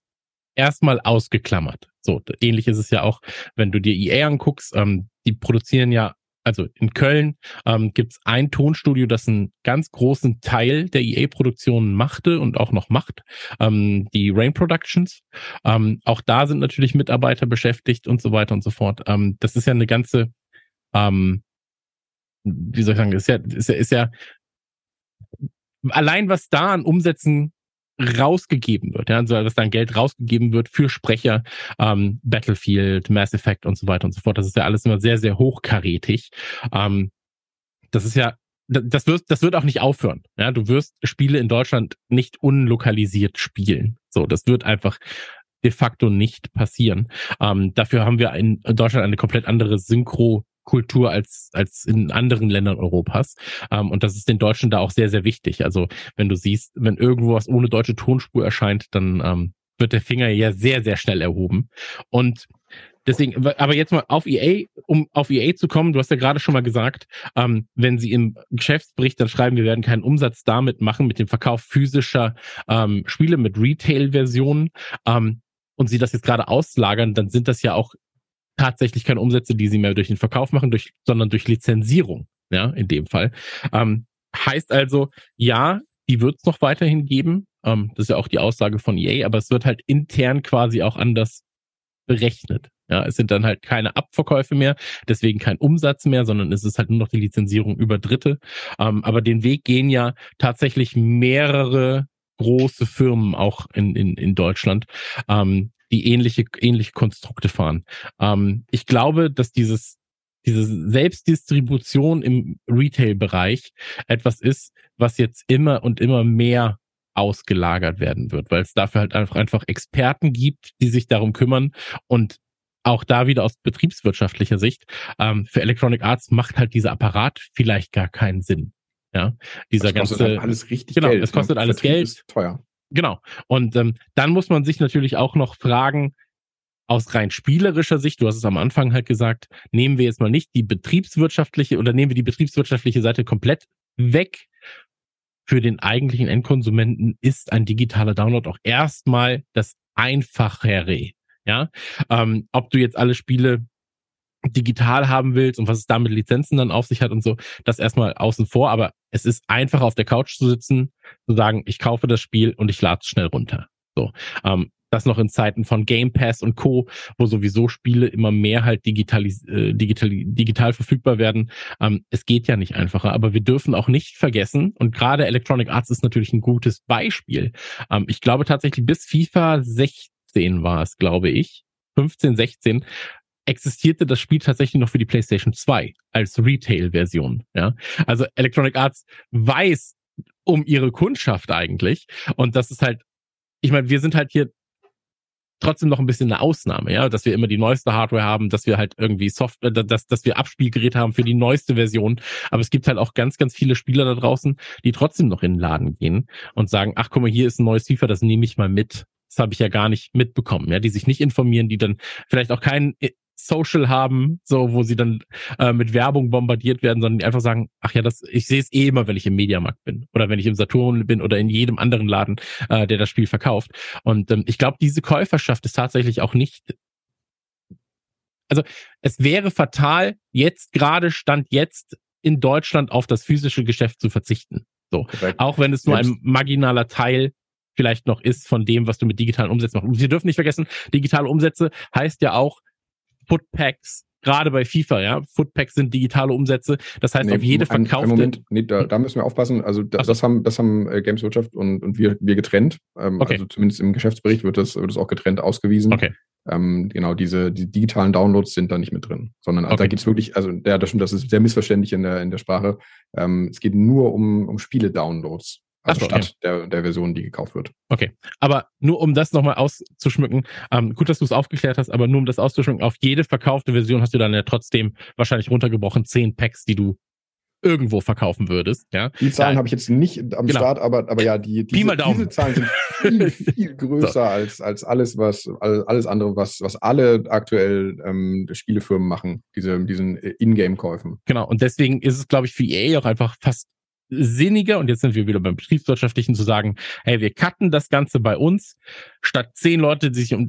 erstmal ausgeklammert. So, ähnlich ist es ja auch, wenn du dir EA anguckst, ähm, die produzieren ja also in Köln ähm, gibt es ein Tonstudio, das einen ganz großen Teil der EA-Produktionen machte und auch noch macht, ähm, die Rain Productions. Ähm, auch da sind natürlich Mitarbeiter beschäftigt und so weiter und so fort. Ähm, das ist ja eine ganze, ähm, wie soll ich sagen, ist ja, ist ja, ist ja allein was da an Umsätzen rausgegeben wird, ja, also dass dann Geld rausgegeben wird für Sprecher, ähm, Battlefield, Mass Effect und so weiter und so fort. Das ist ja alles immer sehr, sehr hochkarätig. Ähm, das ist ja, das wird, das wird auch nicht aufhören. Ja, du wirst Spiele in Deutschland nicht unlokalisiert spielen. So, das wird einfach de facto nicht passieren. Ähm, dafür haben wir in Deutschland eine komplett andere Synchro Kultur als, als in anderen Ländern Europas. Ähm, und das ist den Deutschen da auch sehr, sehr wichtig. Also wenn du siehst, wenn irgendwo was ohne deutsche Tonspur erscheint, dann ähm, wird der Finger ja sehr, sehr schnell erhoben. Und deswegen, aber jetzt mal auf EA, um auf EA zu kommen, du hast ja gerade schon mal gesagt, ähm, wenn sie im Geschäftsbericht dann schreiben, wir werden keinen Umsatz damit machen, mit dem Verkauf physischer ähm, Spiele mit Retail-Versionen, ähm, und sie das jetzt gerade auslagern, dann sind das ja auch tatsächlich keine Umsätze, die sie mehr durch den Verkauf machen, durch, sondern durch Lizenzierung, ja, in dem Fall. Ähm, heißt also, ja, die wird es noch weiterhin geben. Ähm, das ist ja auch die Aussage von EA, aber es wird halt intern quasi auch anders berechnet. Ja, es sind dann halt keine Abverkäufe mehr, deswegen kein Umsatz mehr, sondern es ist halt nur noch die Lizenzierung über Dritte. Ähm, aber den Weg gehen ja tatsächlich mehrere große Firmen auch in, in, in Deutschland, ähm, die ähnliche, ähnliche Konstrukte fahren. Ähm, ich glaube, dass dieses, diese Selbstdistribution im Retail-Bereich etwas ist, was jetzt immer und immer mehr ausgelagert werden wird, weil es dafür halt einfach, einfach Experten gibt, die sich darum kümmern und auch da wieder aus betriebswirtschaftlicher Sicht, ähm, für Electronic Arts macht halt dieser Apparat vielleicht gar keinen Sinn. Ja, dieser das kostet ganze halt alles richtig genau, Geld. es kostet alles Vertrieb Geld. Ist teuer. Genau. Und ähm, dann muss man sich natürlich auch noch fragen, aus rein spielerischer Sicht, du hast es am Anfang halt gesagt, nehmen wir jetzt mal nicht die betriebswirtschaftliche oder nehmen wir die betriebswirtschaftliche Seite komplett weg. Für den eigentlichen Endkonsumenten ist ein digitaler Download auch erstmal das einfachere. Ja, ähm, ob du jetzt alle Spiele digital haben willst und was es da mit Lizenzen dann auf sich hat und so, das erstmal außen vor. Aber es ist einfach auf der Couch zu sitzen, zu sagen, ich kaufe das Spiel und ich lade es schnell runter. So, ähm, das noch in Zeiten von Game Pass und Co., wo sowieso Spiele immer mehr halt digital, äh, digital, digital verfügbar werden. Ähm, es geht ja nicht einfacher, aber wir dürfen auch nicht vergessen, und gerade Electronic Arts ist natürlich ein gutes Beispiel. Ähm, ich glaube tatsächlich bis FIFA 16 war es, glaube ich, 15, 16, existierte das Spiel tatsächlich noch für die PlayStation 2 als Retail-Version. Ja, also Electronic Arts weiß um ihre Kundschaft eigentlich und das ist halt, ich meine, wir sind halt hier trotzdem noch ein bisschen eine Ausnahme, ja, dass wir immer die neueste Hardware haben, dass wir halt irgendwie Software, dass, dass wir Abspielgerät haben für die neueste Version. Aber es gibt halt auch ganz, ganz viele Spieler da draußen, die trotzdem noch in den Laden gehen und sagen, ach guck mal, hier ist ein neues FIFA, das nehme ich mal mit. Das habe ich ja gar nicht mitbekommen, ja, die sich nicht informieren, die dann vielleicht auch keinen Social haben, so wo sie dann äh, mit Werbung bombardiert werden, sondern die einfach sagen, ach ja, das, ich sehe es eh immer, wenn ich im Mediamarkt bin oder wenn ich im Saturn bin oder in jedem anderen Laden, äh, der das Spiel verkauft. Und ähm, ich glaube, diese Käuferschaft ist tatsächlich auch nicht. Also es wäre fatal, jetzt gerade stand jetzt in Deutschland auf das physische Geschäft zu verzichten. So, Correct. auch wenn es nur ein marginaler Teil vielleicht noch ist von dem, was du mit digitalen Umsätzen machst. Und wir dürfen nicht vergessen, digitale Umsätze heißt ja auch, Footpacks, gerade bei FIFA, ja, Footpacks sind digitale Umsätze. Das heißt, nee, auf jede verkaufte. Moment, nee, da, da müssen wir aufpassen. Also da, das haben, das haben äh, Games Wirtschaft und, und wir, wir getrennt. Ähm, okay. Also zumindest im Geschäftsbericht wird das, wird das auch getrennt ausgewiesen. Okay. Ähm, genau, diese die digitalen Downloads sind da nicht mit drin, sondern okay. da geht es wirklich, also ja, das stimmt, das ist sehr missverständlich in der, in der Sprache. Ähm, es geht nur um, um Spiele-Downloads. Also so, statt ja. der, der Version, die gekauft wird. Okay. Aber nur um das nochmal auszuschmücken, ähm, gut, dass du es aufgeklärt hast, aber nur um das auszuschmücken, auf jede verkaufte Version hast du dann ja trotzdem wahrscheinlich runtergebrochen zehn Packs, die du irgendwo verkaufen würdest. Ja? Die Zahlen ja. habe ich jetzt nicht am genau. Start, aber, aber ja, die, diese, diese Zahlen sind viel, viel größer so. als, als alles, was alles andere, was, was alle aktuell ähm, Spielefirmen machen, diese, diesen Ingame-Käufen. Genau, und deswegen ist es, glaube ich, für EA auch einfach fast sinniger, und jetzt sind wir wieder beim Betriebswirtschaftlichen, zu sagen, hey, wir cutten das Ganze bei uns, statt zehn Leute, die sich um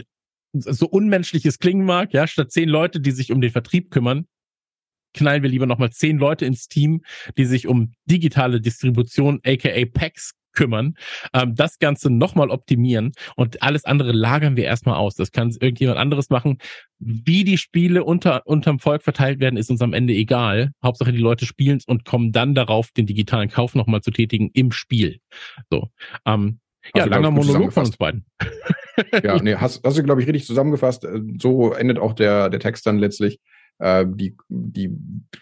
so unmenschliches klingen mag, ja, statt zehn Leute, die sich um den Vertrieb kümmern, knallen wir lieber nochmal zehn Leute ins Team, die sich um digitale Distribution, aka Packs, kümmern, ähm, das Ganze nochmal optimieren und alles andere lagern wir erstmal aus. Das kann irgendjemand anderes machen. Wie die Spiele unter unterm Volk verteilt werden, ist uns am Ende egal. Hauptsache die Leute spielen es und kommen dann darauf, den digitalen Kauf nochmal zu tätigen im Spiel. So. Ähm, ja, langer Monolog von uns beiden. ja, nee, hast, hast du, glaube ich, richtig zusammengefasst. Äh, so endet auch der, der Text dann letztlich. Äh, die, die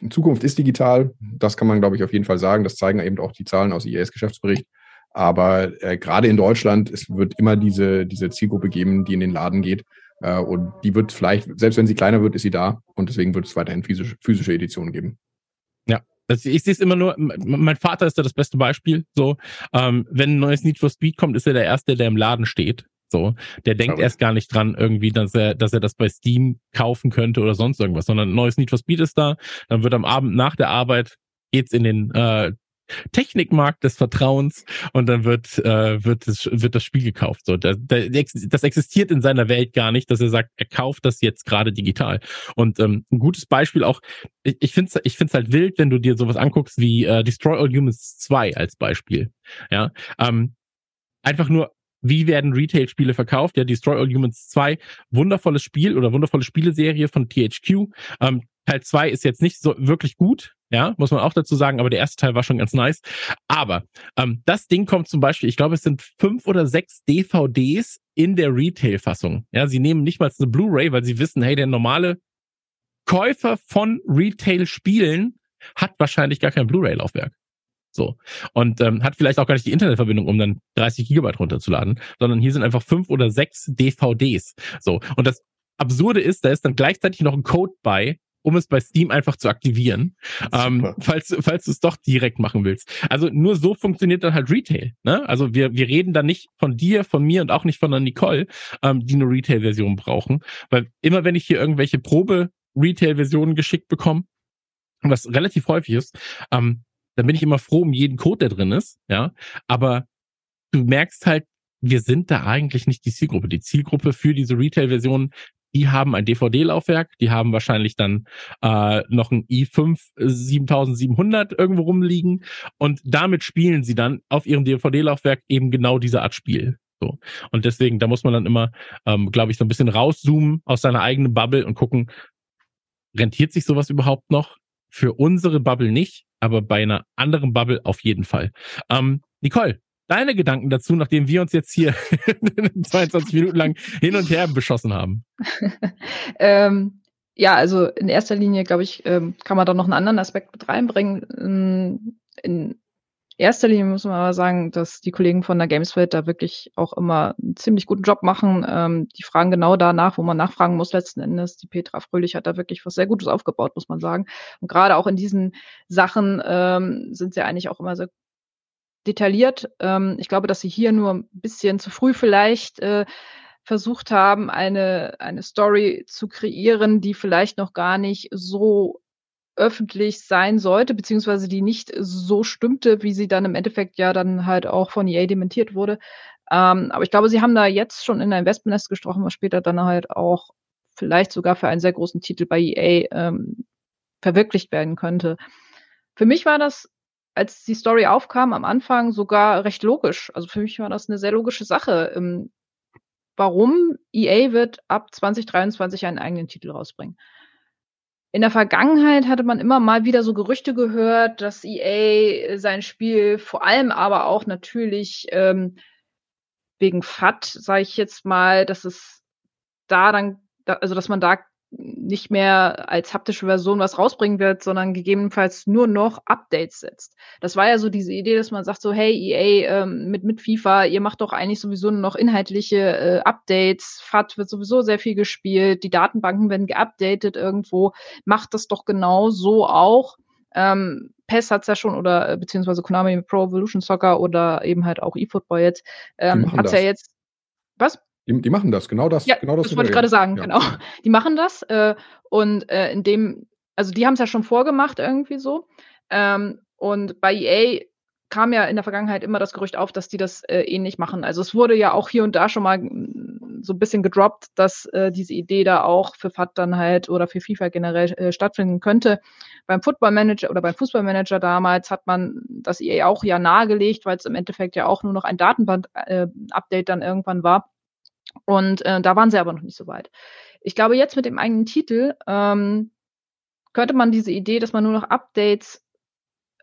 Zukunft ist digital. Das kann man, glaube ich, auf jeden Fall sagen. Das zeigen eben auch die Zahlen aus IES Geschäftsbericht. Aber äh, gerade in Deutschland, es wird immer diese, diese Zielgruppe geben, die in den Laden geht. Äh, und die wird vielleicht, selbst wenn sie kleiner wird, ist sie da. Und deswegen wird es weiterhin physische, physische Editionen geben. Ja, ich sehe es immer nur, mein Vater ist da das beste Beispiel. So, ähm, wenn ein neues Need for Speed kommt, ist er der Erste, der im Laden steht. So, der denkt erst gar nicht dran, irgendwie, dass er, dass er das bei Steam kaufen könnte oder sonst irgendwas, sondern ein neues Need for Speed ist da. Dann wird am Abend nach der Arbeit geht's in den äh, Technikmarkt des Vertrauens und dann wird, äh, wird, das, wird das Spiel gekauft. So, der, das existiert in seiner Welt gar nicht, dass er sagt, er kauft das jetzt gerade digital. Und ähm, ein gutes Beispiel auch, ich, ich finde es ich find's halt wild, wenn du dir sowas anguckst wie äh, Destroy All Humans 2 als Beispiel. Ja, ähm, einfach nur wie werden Retail-Spiele verkauft? Ja, Destroy All Humans 2, wundervolles Spiel oder wundervolle Spieleserie von THQ. Ähm, Teil 2 ist jetzt nicht so wirklich gut, ja, muss man auch dazu sagen, aber der erste Teil war schon ganz nice. Aber ähm, das Ding kommt zum Beispiel, ich glaube, es sind fünf oder sechs DVDs in der Retail-Fassung. Ja, sie nehmen nicht mal eine Blu-ray, weil sie wissen, hey, der normale Käufer von Retail-Spielen hat wahrscheinlich gar kein Blu-ray-Laufwerk. So. Und ähm, hat vielleicht auch gar nicht die Internetverbindung, um dann 30 Gigabyte runterzuladen, sondern hier sind einfach fünf oder sechs DVDs. So. Und das Absurde ist, da ist dann gleichzeitig noch ein Code bei, um es bei Steam einfach zu aktivieren, ähm, falls, falls du es doch direkt machen willst. Also nur so funktioniert dann halt Retail. Ne? Also wir, wir reden da nicht von dir, von mir und auch nicht von der Nicole, ähm, die eine Retail-Version brauchen. Weil immer wenn ich hier irgendwelche Probe-Retail-Versionen geschickt bekomme, was relativ häufig ist, ähm, dann bin ich immer froh um jeden Code, der drin ist, ja. Aber du merkst halt, wir sind da eigentlich nicht die Zielgruppe. Die Zielgruppe für diese Retail-Versionen die haben ein DVD-Laufwerk, die haben wahrscheinlich dann äh, noch ein i5 7700 irgendwo rumliegen und damit spielen sie dann auf ihrem DVD-Laufwerk eben genau diese Art Spiel. So. Und deswegen, da muss man dann immer, ähm, glaube ich, so ein bisschen rauszoomen aus seiner eigenen Bubble und gucken, rentiert sich sowas überhaupt noch? Für unsere Bubble nicht, aber bei einer anderen Bubble auf jeden Fall. Ähm, Nicole, deine Gedanken dazu, nachdem wir uns jetzt hier 22 Minuten lang hin und her beschossen haben? ähm, ja, also in erster Linie, glaube ich, ähm, kann man da noch einen anderen Aspekt mit reinbringen. Ähm, in erster Linie muss man aber sagen, dass die Kollegen von der Gameswelt da wirklich auch immer einen ziemlich guten Job machen. Ähm, die fragen genau danach, wo man nachfragen muss letzten Endes. Die Petra Fröhlich hat da wirklich was sehr Gutes aufgebaut, muss man sagen. Und gerade auch in diesen Sachen ähm, sind sie eigentlich auch immer sehr detailliert. Ähm, ich glaube, dass sie hier nur ein bisschen zu früh vielleicht äh, versucht haben, eine, eine Story zu kreieren, die vielleicht noch gar nicht so öffentlich sein sollte, beziehungsweise die nicht so stimmte, wie sie dann im Endeffekt ja dann halt auch von EA dementiert wurde. Ähm, aber ich glaube, sie haben da jetzt schon in ein Wespennest gesprochen, was später dann halt auch vielleicht sogar für einen sehr großen Titel bei EA ähm, verwirklicht werden könnte. Für mich war das als die Story aufkam, am Anfang sogar recht logisch. Also für mich war das eine sehr logische Sache. Ähm, warum EA wird ab 2023 einen eigenen Titel rausbringen? In der Vergangenheit hatte man immer mal wieder so Gerüchte gehört, dass EA sein Spiel vor allem aber auch natürlich ähm, wegen FAT, sage ich jetzt mal, dass es da dann, also dass man da nicht mehr als haptische Version was rausbringen wird, sondern gegebenenfalls nur noch Updates setzt. Das war ja so diese Idee, dass man sagt so, hey EA ähm, mit mit FIFA, ihr macht doch eigentlich sowieso nur noch inhaltliche äh, Updates, FAT wird sowieso sehr viel gespielt, die Datenbanken werden geupdatet irgendwo, macht das doch genau so auch. Ähm, PES hat's ja schon oder äh, beziehungsweise Konami Pro Evolution Soccer oder eben halt auch eFootball jetzt ähm, hat's das. ja jetzt was? Die, die machen das, genau das. Ja, genau das, das wollte ich gerade sagen, ja. genau. Die machen das äh, und äh, in dem, also die haben es ja schon vorgemacht irgendwie so. Ähm, und bei EA kam ja in der Vergangenheit immer das Gerücht auf, dass die das äh, ähnlich machen. Also es wurde ja auch hier und da schon mal mm, so ein bisschen gedroppt, dass äh, diese Idee da auch für FAT dann halt oder für FIFA generell äh, stattfinden könnte. Beim Football Manager oder beim Fußballmanager damals hat man das EA auch ja nahegelegt, weil es im Endeffekt ja auch nur noch ein Datenband-Update äh, dann irgendwann war. Und äh, da waren sie aber noch nicht so weit. Ich glaube, jetzt mit dem eigenen Titel ähm, könnte man diese Idee, dass man nur noch Updates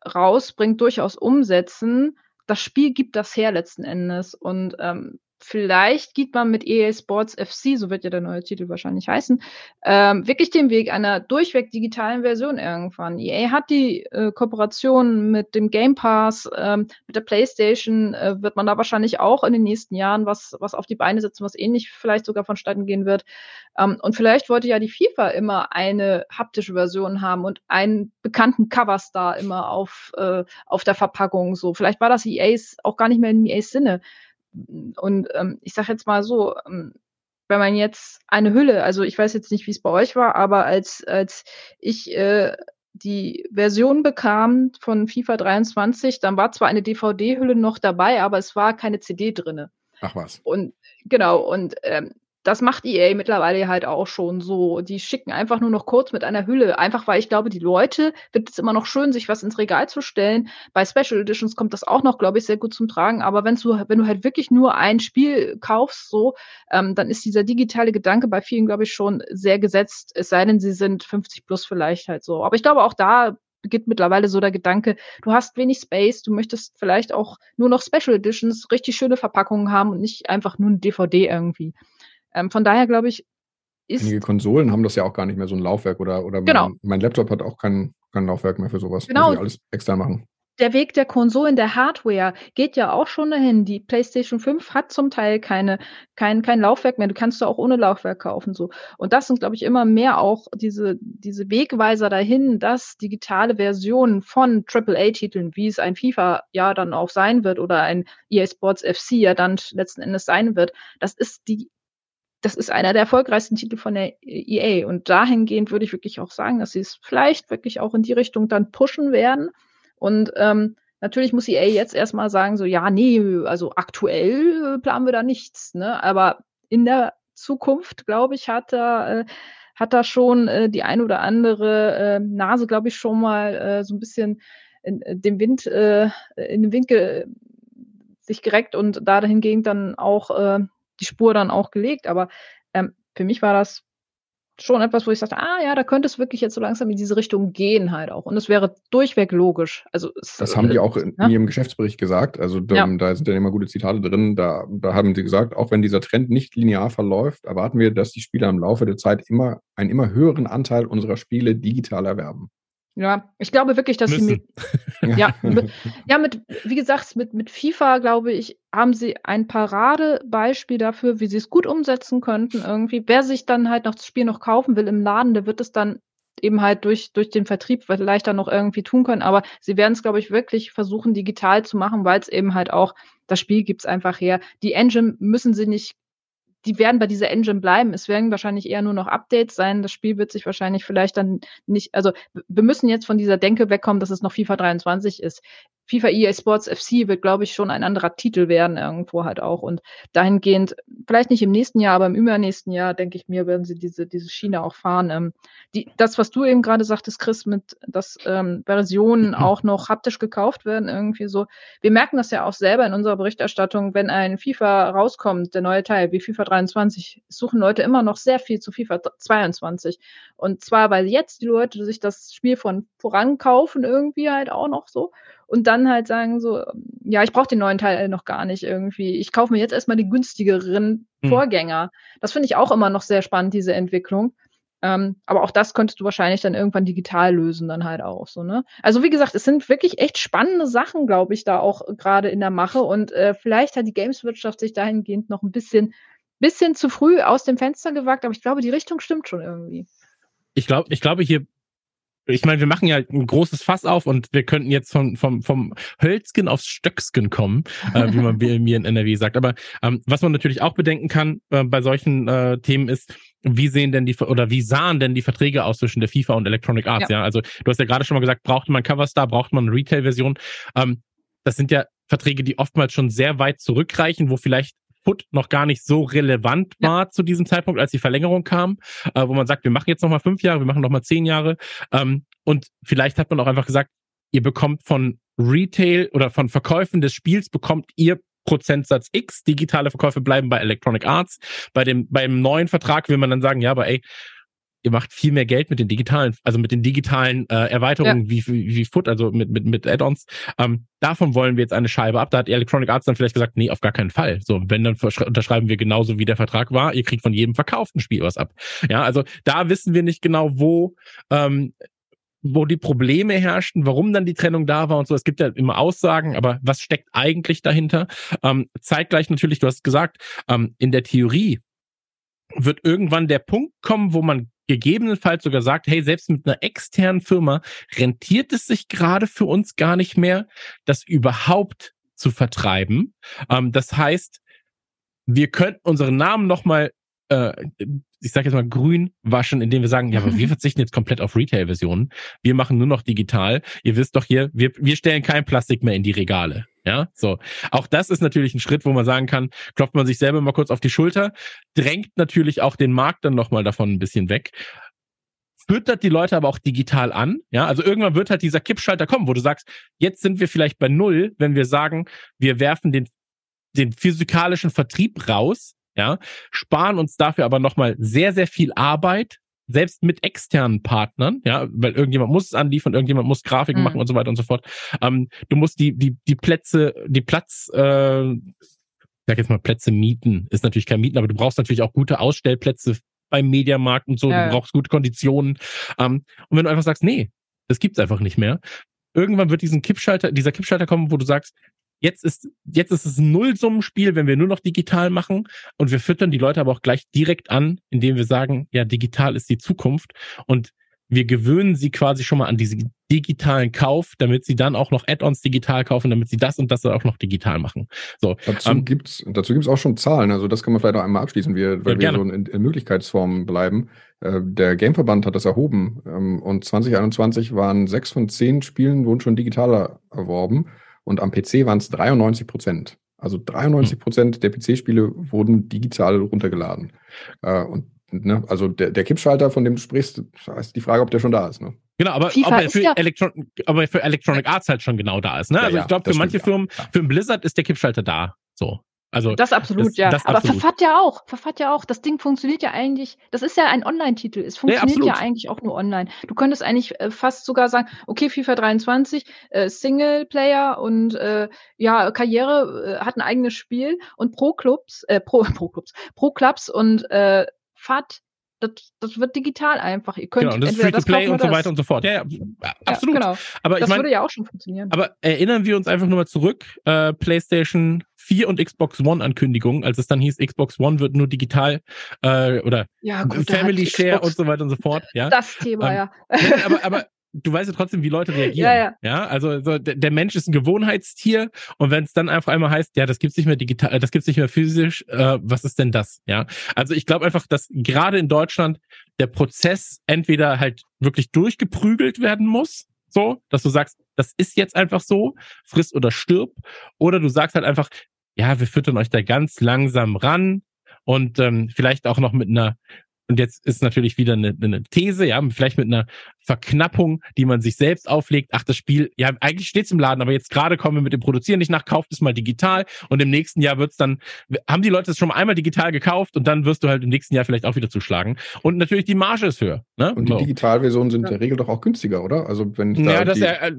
rausbringt, durchaus umsetzen. Das Spiel gibt das her letzten Endes. Und ähm, vielleicht geht man mit EA Sports FC, so wird ja der neue Titel wahrscheinlich heißen, ähm, wirklich den Weg einer durchweg digitalen Version irgendwann. EA hat die äh, Kooperation mit dem Game Pass, ähm, mit der PlayStation, äh, wird man da wahrscheinlich auch in den nächsten Jahren was, was auf die Beine setzen, was ähnlich vielleicht sogar vonstatten gehen wird. Ähm, und vielleicht wollte ja die FIFA immer eine haptische Version haben und einen bekannten Coverstar immer auf, äh, auf der Verpackung. So, vielleicht war das EAs auch gar nicht mehr in EAs Sinne. Und ähm, ich sage jetzt mal so, ähm, wenn man jetzt eine Hülle, also ich weiß jetzt nicht, wie es bei euch war, aber als, als ich äh, die Version bekam von FIFA 23, dann war zwar eine DVD-Hülle noch dabei, aber es war keine CD drinne. Ach was. Und genau, und ähm, das macht EA mittlerweile halt auch schon so. Die schicken einfach nur noch kurz mit einer Hülle. Einfach weil ich glaube, die Leute wird es immer noch schön, sich was ins Regal zu stellen. Bei Special Editions kommt das auch noch, glaube ich, sehr gut zum Tragen. Aber wenn du, wenn du halt wirklich nur ein Spiel kaufst, so, ähm, dann ist dieser digitale Gedanke bei vielen, glaube ich, schon sehr gesetzt. Es sei denn, sie sind 50 plus vielleicht halt so. Aber ich glaube, auch da beginnt mittlerweile so der Gedanke, du hast wenig Space, du möchtest vielleicht auch nur noch Special Editions, richtig schöne Verpackungen haben und nicht einfach nur ein DVD irgendwie. Ähm, von daher glaube ich, ist. Einige Konsolen haben das ja auch gar nicht mehr so ein Laufwerk oder, oder genau. mein, mein Laptop hat auch kein, kein Laufwerk mehr für sowas. Genau. Muss ich alles extra machen. der Weg der Konsolen, der Hardware geht ja auch schon dahin. Die PlayStation 5 hat zum Teil keine, kein, kein Laufwerk mehr. Du kannst du auch ohne Laufwerk kaufen, so. Und das sind, glaube ich, immer mehr auch diese, diese Wegweiser dahin, dass digitale Versionen von AAA-Titeln, wie es ein FIFA ja dann auch sein wird oder ein EA Sports FC ja dann letzten Endes sein wird, das ist die das ist einer der erfolgreichsten Titel von der EA. Und dahingehend würde ich wirklich auch sagen, dass sie es vielleicht wirklich auch in die Richtung dann pushen werden. Und ähm, natürlich muss EA jetzt erstmal sagen, so, ja, nee, also aktuell äh, planen wir da nichts, ne? Aber in der Zukunft, glaube ich, hat da, äh, hat da schon äh, die ein oder andere äh, Nase, glaube ich, schon mal äh, so ein bisschen in, in dem Wind, äh, in den Winkel sich gereckt und da dahingehend dann auch äh, die Spur dann auch gelegt. Aber ähm, für mich war das schon etwas, wo ich sagte, ah ja, da könnte es wirklich jetzt so langsam in diese Richtung gehen halt auch. Und es wäre durchweg logisch. Also es, das haben die äh, auch in, ja? ihrem Geschäftsbericht gesagt. Also da, ja. da sind ja immer gute Zitate drin. Da, da haben sie gesagt, auch wenn dieser Trend nicht linear verläuft, erwarten wir, dass die Spieler im Laufe der Zeit immer einen immer höheren Anteil unserer Spiele digital erwerben. Ja, ich glaube wirklich, dass Müssen. sie mit, ja, mit, ja, mit, wie gesagt, mit, mit FIFA, glaube ich, haben sie ein Paradebeispiel dafür, wie sie es gut umsetzen könnten irgendwie. Wer sich dann halt noch das Spiel noch kaufen will im Laden, der wird es dann eben halt durch, durch den Vertrieb vielleicht dann noch irgendwie tun können. Aber sie werden es, glaube ich, wirklich versuchen, digital zu machen, weil es eben halt auch, das Spiel gibt's einfach her. Die Engine müssen sie nicht die werden bei dieser Engine bleiben. Es werden wahrscheinlich eher nur noch Updates sein. Das Spiel wird sich wahrscheinlich vielleicht dann nicht, also wir müssen jetzt von dieser Denke wegkommen, dass es noch FIFA 23 ist. FIFA EA Sports FC wird, glaube ich, schon ein anderer Titel werden irgendwo halt auch. Und dahingehend, vielleicht nicht im nächsten Jahr, aber im übernächsten Jahr, denke ich mir, werden sie diese, diese Schiene auch fahren. Ähm, die, das, was du eben gerade sagtest, Chris, mit, dass ähm, Versionen mhm. auch noch haptisch gekauft werden, irgendwie so. Wir merken das ja auch selber in unserer Berichterstattung, wenn ein FIFA rauskommt, der neue Teil, wie FIFA 23, suchen Leute immer noch sehr viel zu FIFA 22. Und zwar, weil jetzt die Leute sich das Spiel von voran kaufen, irgendwie halt auch noch so und dann halt sagen so, ja, ich brauche den neuen Teil noch gar nicht irgendwie. Ich kaufe mir jetzt erstmal die günstigeren hm. Vorgänger. Das finde ich auch immer noch sehr spannend, diese Entwicklung. Ähm, aber auch das könntest du wahrscheinlich dann irgendwann digital lösen, dann halt auch so, ne? Also wie gesagt, es sind wirklich echt spannende Sachen, glaube ich, da auch gerade in der Mache. Und äh, vielleicht hat die Gameswirtschaft sich dahingehend noch ein bisschen, bisschen zu früh aus dem Fenster gewagt, aber ich glaube, die Richtung stimmt schon irgendwie. Ich glaube, ich glaube, hier ich meine, wir machen ja ein großes Fass auf und wir könnten jetzt vom, vom, vom Hölzgen aufs Stöcksken kommen, äh, wie man mir in NRW sagt. Aber ähm, was man natürlich auch bedenken kann äh, bei solchen äh, Themen ist, wie sehen denn die oder wie sahen denn die Verträge aus zwischen der FIFA und Electronic Arts? Ja, ja? also du hast ja gerade schon mal gesagt, braucht man Coverstar, braucht man eine Retail-Version. Ähm, das sind ja Verträge, die oftmals schon sehr weit zurückreichen, wo vielleicht Foot noch gar nicht so relevant war ja. zu diesem Zeitpunkt, als die Verlängerung kam, äh, wo man sagt, wir machen jetzt noch mal fünf Jahre, wir machen noch mal zehn Jahre. Ähm, und vielleicht hat man auch einfach gesagt, ihr bekommt von Retail oder von Verkäufen des Spiels bekommt ihr Prozentsatz X. Digitale Verkäufe bleiben bei Electronic Arts. Bei dem, beim neuen Vertrag will man dann sagen, ja, aber ey, ihr macht viel mehr Geld mit den digitalen, also mit den digitalen äh, Erweiterungen ja. wie, wie, wie Foot, also mit, mit, mit Add-ons. Ähm, davon wollen wir jetzt eine Scheibe ab. Da hat Electronic Arts dann vielleicht gesagt, nee, auf gar keinen Fall. So, wenn, dann unterschreiben wir genauso, wie der Vertrag war. Ihr kriegt von jedem verkauften Spiel was ab. Ja, also da wissen wir nicht genau, wo ähm, wo die Probleme herrschten, warum dann die Trennung da war und so. Es gibt ja immer Aussagen, aber was steckt eigentlich dahinter? Ähm, zeitgleich natürlich, du hast gesagt, ähm, in der Theorie wird irgendwann der Punkt kommen, wo man gegebenenfalls sogar sagt, hey, selbst mit einer externen Firma rentiert es sich gerade für uns gar nicht mehr, das überhaupt zu vertreiben. Ähm, das heißt, wir könnten unseren Namen nochmal, äh, ich sage jetzt mal grün waschen, indem wir sagen, ja, aber wir verzichten jetzt komplett auf Retail-Versionen. Wir machen nur noch digital. Ihr wisst doch hier, wir, wir stellen kein Plastik mehr in die Regale. Ja, so. Auch das ist natürlich ein Schritt, wo man sagen kann, klopft man sich selber mal kurz auf die Schulter, drängt natürlich auch den Markt dann nochmal davon ein bisschen weg füttert die Leute aber auch digital an. Ja, also irgendwann wird halt dieser Kippschalter kommen, wo du sagst, jetzt sind wir vielleicht bei Null, wenn wir sagen, wir werfen den, den physikalischen Vertrieb raus, ja, sparen uns dafür aber nochmal sehr, sehr viel Arbeit, selbst mit externen Partnern, ja, weil irgendjemand muss es anliefern, irgendjemand muss Grafiken mhm. machen und so weiter und so fort. Ähm, du musst die, die, die Plätze, die Platz, äh, sag jetzt mal Plätze mieten, ist natürlich kein Mieten, aber du brauchst natürlich auch gute Ausstellplätze beim Mediamarkt und so, ja. du brauchst gute Konditionen. Ähm, und wenn du einfach sagst, nee, das gibt's einfach nicht mehr, irgendwann wird diesen Kippschalter, dieser Kippschalter kommen, wo du sagst, jetzt ist, jetzt ist es ein Nullsummenspiel, wenn wir nur noch digital machen und wir füttern die Leute aber auch gleich direkt an, indem wir sagen, ja, digital ist die Zukunft und wir gewöhnen sie quasi schon mal an diesen digitalen Kauf, damit sie dann auch noch Add-ons digital kaufen, damit sie das und das auch noch digital machen. So, dazu ähm, gibt's dazu gibt's auch schon Zahlen. Also das kann man vielleicht noch einmal abschließen, wir, weil ja, wir so in, in Möglichkeitsformen bleiben. Äh, der Gameverband hat das erhoben ähm, und 2021 waren sechs von zehn Spielen wurden schon digitaler erworben und am PC waren es 93 Prozent. Also 93 Prozent der PC-Spiele wurden digital runtergeladen. Äh, und Ne? Also der, der Kippschalter, von dem du sprichst, ist die Frage, ob der schon da ist. Ne? Genau, aber ob er für, ja Elektron aber für Electronic Arts halt schon genau da ist. Ne? also ja, ich glaube, für manche stimmt, Firmen, für ein Blizzard ist der Kippschalter da. So. Also das absolut, das, ja. Das aber absolut. verfahrt ja auch, verfahrt ja auch. Das Ding funktioniert ja eigentlich. Das ist ja ein Online-Titel. Es funktioniert ja, ja, eigentlich auch nur online. Du könntest eigentlich äh, fast sogar sagen, okay, FIFA 23, äh, Singleplayer und äh, ja Karriere äh, hat ein eigenes Spiel und Pro Clubs, äh, Pro Pro Clubs, Pro Clubs und äh, FAT, das, das wird digital einfach. Ihr könnt genau, und das ist free to play und so weiter und so fort. Ja, ja, absolut. Ja, genau. Aber das ich mein, würde ja auch schon funktionieren. Aber erinnern wir uns einfach nur mal zurück, äh, PlayStation 4 und Xbox One Ankündigungen, als es dann hieß, Xbox One wird nur digital äh, oder ja, gut, Family Share und so weiter und so fort. Ja? Das Thema, ähm, ja. aber, aber du weißt ja trotzdem, wie Leute reagieren. Ja, ja. ja also so, der, der, Mensch ist ein Gewohnheitstier und wenn es dann einfach einmal heißt, ja, das gibt's nicht mehr digital, äh, das gibt's nicht mehr physisch, äh, was ist denn das? Ja, also ich glaube einfach, dass gerade in Deutschland der Prozess entweder halt wirklich durchgeprügelt werden muss, so, dass du sagst, das ist jetzt einfach so, friss oder stirb, oder du sagst halt einfach, ja, wir füttern euch da ganz langsam ran und ähm, vielleicht auch noch mit einer und jetzt ist natürlich wieder eine, eine These, ja, vielleicht mit einer Verknappung, die man sich selbst auflegt. Ach, das Spiel, ja, eigentlich steht's im Laden, aber jetzt gerade kommen wir mit dem Produzieren nicht nach, kauft es mal digital und im nächsten Jahr wird's dann, haben die Leute es schon mal einmal digital gekauft und dann wirst du halt im nächsten Jahr vielleicht auch wieder zuschlagen. Und natürlich die Marge ist höher. Ne? Und die so. Digitalversionen sind ja. in der Regel doch auch günstiger, oder? Also wenn ich da ja, das, die, ja, äh,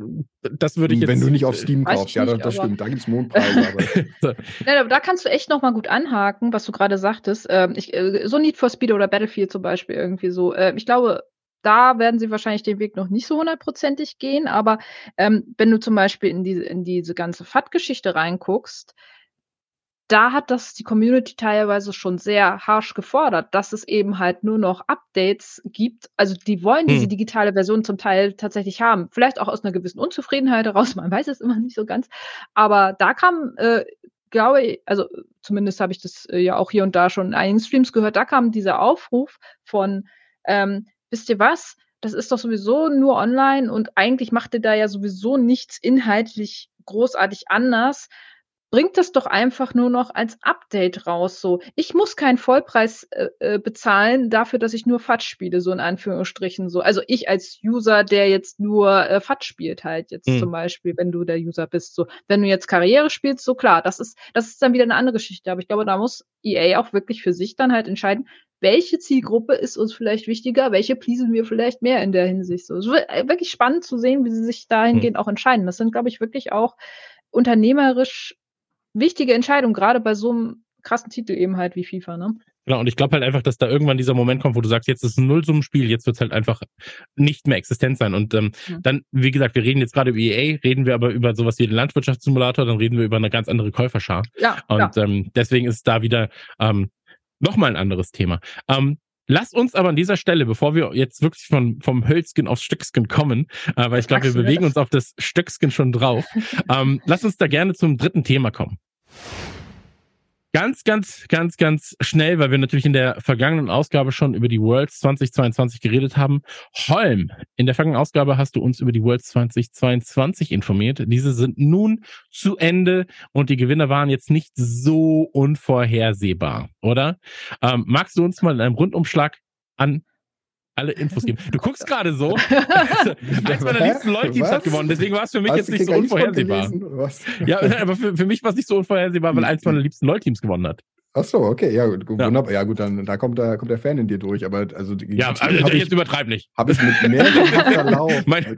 das würde ich jetzt. Wenn du nicht auf Steam kaufst, ja, das, das stimmt, da gibt's Mondpreise. aber. so. ja, aber da kannst du echt nochmal gut anhaken, was du gerade sagtest. Ähm, ich, äh, so Need for Speed oder Battlefield zum Beispiel irgendwie so. Äh, ich glaube, da werden sie wahrscheinlich den Weg noch nicht so hundertprozentig gehen, aber ähm, wenn du zum Beispiel in diese, in diese ganze FAT-Geschichte reinguckst, da hat das die Community teilweise schon sehr harsh gefordert, dass es eben halt nur noch Updates gibt. Also die wollen diese hm. digitale Version zum Teil tatsächlich haben. Vielleicht auch aus einer gewissen Unzufriedenheit heraus, man weiß es immer nicht so ganz. Aber da kam, äh, glaube ich, also zumindest habe ich das äh, ja auch hier und da schon in einigen Streams gehört, da kam dieser Aufruf von ähm, wisst ihr was? Das ist doch sowieso nur online und eigentlich macht ihr da ja sowieso nichts inhaltlich großartig anders. Bringt das doch einfach nur noch als Update raus. So, ich muss keinen Vollpreis äh, äh bezahlen dafür, dass ich nur FAT spiele, so in Anführungsstrichen. So, also ich als User, der jetzt nur äh, FAT spielt, halt jetzt mhm. zum Beispiel, wenn du der User bist. So, wenn du jetzt Karriere spielst, so klar, das ist das ist dann wieder eine andere Geschichte. Aber ich glaube, da muss EA auch wirklich für sich dann halt entscheiden, welche Zielgruppe ist uns vielleicht wichtiger, welche pleasen wir vielleicht mehr in der Hinsicht. So, es wird äh, wirklich spannend zu sehen, wie sie sich dahingehend hm. auch entscheiden. Das sind, glaube ich, wirklich auch unternehmerisch wichtige Entscheidungen, gerade bei so einem krassen Titel eben halt wie FIFA, ne? Genau, und ich glaube halt einfach, dass da irgendwann dieser Moment kommt, wo du sagst, jetzt ist ein Nullsummenspiel, jetzt wird es halt einfach nicht mehr existent sein. Und ähm, ja. dann, wie gesagt, wir reden jetzt gerade über EA, reden wir aber über sowas wie den Landwirtschaftssimulator, dann reden wir über eine ganz andere Käuferschar. Ja, und ja. Ähm, deswegen ist da wieder ähm, Nochmal ein anderes Thema. Ähm, Lass uns aber an dieser Stelle, bevor wir jetzt wirklich von, vom Hölzgen aufs Stöckskin kommen, äh, weil ich glaube, wir bewegen uns auf das Stöckskin schon drauf, ähm, lass uns da gerne zum dritten Thema kommen. Ganz, ganz, ganz, ganz schnell, weil wir natürlich in der vergangenen Ausgabe schon über die Worlds 2022 geredet haben. Holm, in der vergangenen Ausgabe hast du uns über die Worlds 2022 informiert. Diese sind nun zu Ende und die Gewinner waren jetzt nicht so unvorhersehbar, oder? Ähm, magst du uns mal in einem Rundumschlag an alle Infos geben. Du guckst gerade so. Eins meiner liebsten LOL-Teams hat gewonnen. Deswegen war es für mich Hast jetzt nicht so unvorhersehbar. Ja, aber für, für mich war es nicht so unvorhersehbar, weil eins meiner liebsten LOL-Teams gewonnen hat. Ach so, okay, ja, gut, ja. wunderbar. Ja, gut, dann da kommt der, kommt der Fan in dir durch. Aber also, ja, also, jetzt ich, übertreib nicht. Habe ich mit mehreren Verlauf. mein,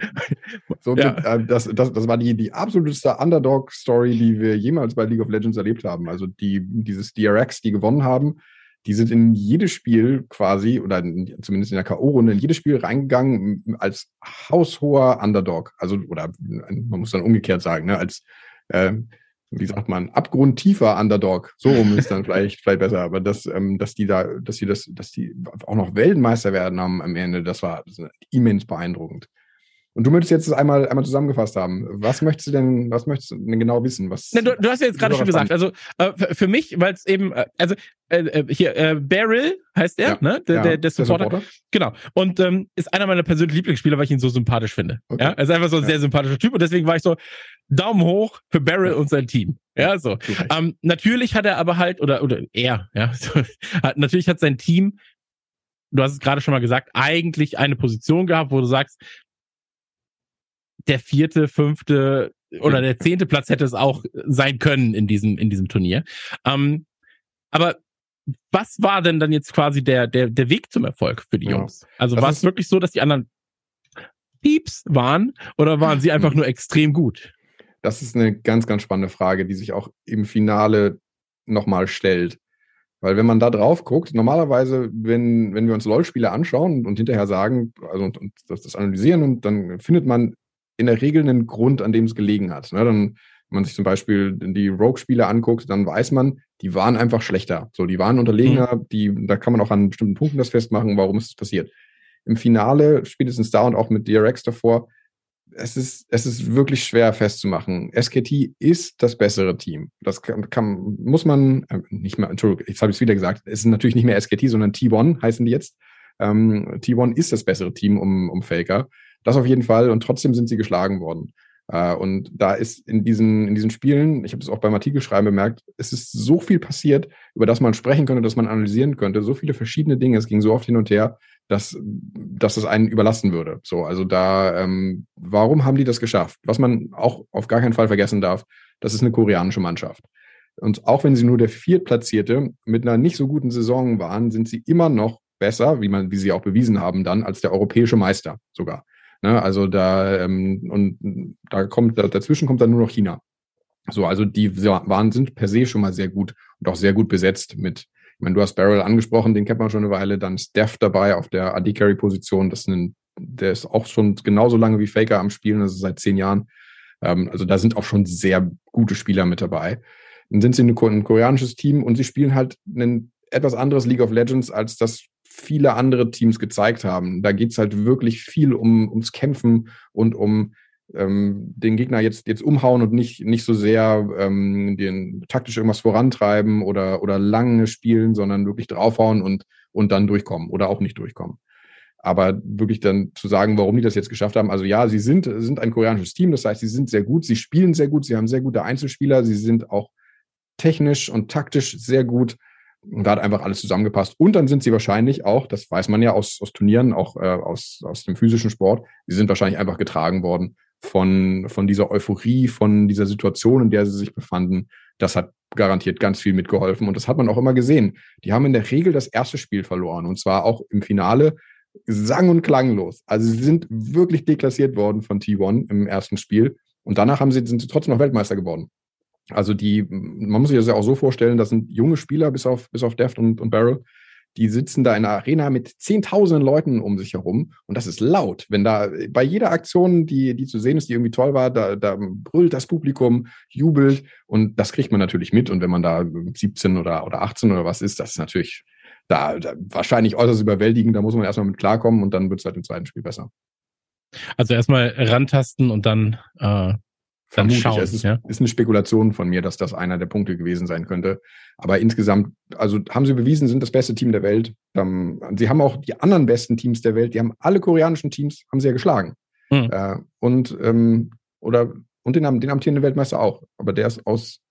so, ja. äh, das, das, das war die, die absoluteste Underdog-Story, die wir jemals bei League of Legends erlebt haben. Also die, dieses DRX, die gewonnen haben, die sind in jedes Spiel quasi, oder in, zumindest in der K.O.-Runde, in jedes Spiel reingegangen als haushoher Underdog. Also, oder man muss dann umgekehrt sagen, ne, als, äh, wie sagt man, abgrundtiefer Underdog. So rum ist dann vielleicht, vielleicht besser. Aber dass, ähm, dass die da, dass die das, dass die auch noch Weltmeister werden am, am Ende, das war, das immens beeindruckend. Und du möchtest jetzt einmal, einmal zusammengefasst haben. Was möchtest du denn, was möchtest du denn genau wissen? Was, ne, du, du, hast ja jetzt gerade schon gesagt, also äh, für mich, weil es eben, äh, also äh, äh, hier, äh, Beryl heißt er, ja, ne? Der, ja, der, der, Supporter. der, Supporter. Genau. Und ähm, ist einer meiner persönlichen Lieblingsspieler, weil ich ihn so sympathisch finde. Okay. Ja, er ist einfach so ein ja. sehr sympathischer Typ und deswegen war ich so, Daumen hoch für Beryl und sein Team. Ja, so. Ähm, natürlich hat er aber halt, oder, oder er, ja, so, hat, natürlich hat sein Team du hast es gerade schon mal gesagt, eigentlich eine Position gehabt, wo du sagst, der vierte, fünfte oder der zehnte Platz hätte es auch sein können in diesem, in diesem Turnier. Ähm, aber was war denn dann jetzt quasi der, der, der Weg zum Erfolg für die. Jungs? Also war es wirklich so, dass die anderen Pieps waren oder waren sie einfach nur extrem gut? Das ist eine ganz, ganz spannende Frage, die sich auch im Finale nochmal stellt. Weil wenn man da drauf guckt, normalerweise, wenn, wenn wir uns LOL-Spiele anschauen und hinterher sagen, also und, und das, das analysieren und dann findet man in der Regel einen Grund, an dem es gelegen hat. Ne? Dann, wenn man sich zum Beispiel die Rogue-Spiele anguckt, dann weiß man, die waren einfach schlechter. So, die waren unterlegener, mhm. die, da kann man auch an bestimmten Punkten das festmachen, warum ist das passiert. Im Finale, spätestens da und auch mit DRX davor, es ist, es ist wirklich schwer festzumachen. SKT ist das bessere Team. Das kann, kann muss man, äh, nicht mehr, Entschuldigung, jetzt habe ich es wieder gesagt, es ist natürlich nicht mehr SKT, sondern T1 heißen die jetzt. Ähm, T1 ist das bessere Team um, um Faker. Das auf jeden Fall. Und trotzdem sind sie geschlagen worden. Äh, und da ist in diesen, in diesen Spielen, ich habe das auch beim Artikelschreiben bemerkt, es ist so viel passiert, über das man sprechen könnte, das man analysieren könnte, so viele verschiedene Dinge, es ging so oft hin und her, dass, dass das einen überlassen würde. So, also da, ähm, warum haben die das geschafft? Was man auch auf gar keinen Fall vergessen darf, das ist eine koreanische Mannschaft. Und auch wenn sie nur der Viertplatzierte mit einer nicht so guten Saison waren, sind sie immer noch besser, wie man, wie sie auch bewiesen haben, dann als der europäische Meister sogar. Ne? Also da ähm, und da kommt da, dazwischen kommt dann nur noch China. So, also die waren sind per se schon mal sehr gut und auch sehr gut besetzt mit. Ich meine, du hast Barrel angesprochen, den kennt man schon eine Weile. Dann ist Steph dabei auf der AD Carry Position. Das ist ein, der ist auch schon genauso lange wie Faker am Spielen, also seit zehn Jahren. Ähm, also da sind auch schon sehr gute Spieler mit dabei. Dann sind sie ein, ein koreanisches Team und sie spielen halt ein etwas anderes League of Legends, als das viele andere Teams gezeigt haben. Da geht es halt wirklich viel um, ums Kämpfen und um ähm, den Gegner jetzt, jetzt umhauen und nicht, nicht so sehr ähm, den taktisch irgendwas vorantreiben oder, oder lange spielen, sondern wirklich draufhauen und, und dann durchkommen oder auch nicht durchkommen. Aber wirklich dann zu sagen, warum die das jetzt geschafft haben. Also ja, sie sind, sind ein koreanisches Team, das heißt, sie sind sehr gut, sie spielen sehr gut, sie haben sehr gute Einzelspieler, sie sind auch technisch und taktisch sehr gut. Und da hat einfach alles zusammengepasst. Und dann sind sie wahrscheinlich auch, das weiß man ja aus, aus Turnieren, auch äh, aus, aus dem physischen Sport, sie sind wahrscheinlich einfach getragen worden von, von dieser Euphorie, von dieser Situation, in der sie sich befanden. Das hat garantiert ganz viel mitgeholfen. Und das hat man auch immer gesehen. Die haben in der Regel das erste Spiel verloren. Und zwar auch im Finale sang- und klanglos. Also sie sind wirklich deklassiert worden von T1 im ersten Spiel. Und danach haben sie, sind sie trotzdem noch Weltmeister geworden. Also die, man muss sich das ja auch so vorstellen, das sind junge Spieler bis auf, bis auf Deft und, und Barrel, die sitzen da in einer Arena mit zehntausenden Leuten um sich herum und das ist laut. Wenn da bei jeder Aktion, die, die zu sehen ist, die irgendwie toll war, da, da brüllt das Publikum, jubelt und das kriegt man natürlich mit. Und wenn man da 17 oder, oder 18 oder was ist, das ist natürlich da, da wahrscheinlich äußerst überwältigend. Da muss man erstmal mit klarkommen und dann wird es halt im zweiten Spiel besser. Also erstmal rantasten und dann äh, Vermute ich. Es ist, ja? ist eine Spekulation von mir, dass das einer der Punkte gewesen sein könnte. Aber insgesamt, also haben sie bewiesen, sind das beste Team der Welt. Ähm, sie haben auch die anderen besten Teams der Welt, die haben alle koreanischen Teams, haben sie ja geschlagen. Mhm. Äh, und ähm, oder und den, den amtierenden Weltmeister auch. Aber der ist aus,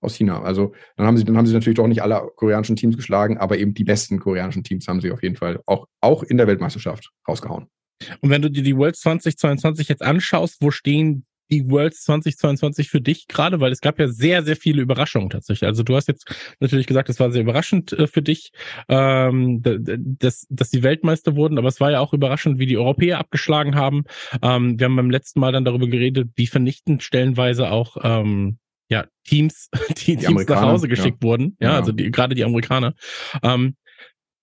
aus China. Also dann haben sie, dann haben sie natürlich doch nicht alle koreanischen Teams geschlagen, aber eben die besten koreanischen Teams haben sie auf jeden Fall auch, auch in der Weltmeisterschaft rausgehauen. Und wenn du dir die World 2022 jetzt anschaust, wo stehen die Worlds 2022 für dich gerade? Weil es gab ja sehr, sehr viele Überraschungen tatsächlich. Also du hast jetzt natürlich gesagt, es war sehr überraschend äh, für dich, ähm, dass, dass die Weltmeister wurden, aber es war ja auch überraschend, wie die Europäer abgeschlagen haben. Ähm, wir haben beim letzten Mal dann darüber geredet, wie vernichtend stellenweise auch ähm, ja, Teams, die, die Teams nach Hause geschickt ja. wurden. Ja, ja, also die, gerade die Amerikaner. Ähm,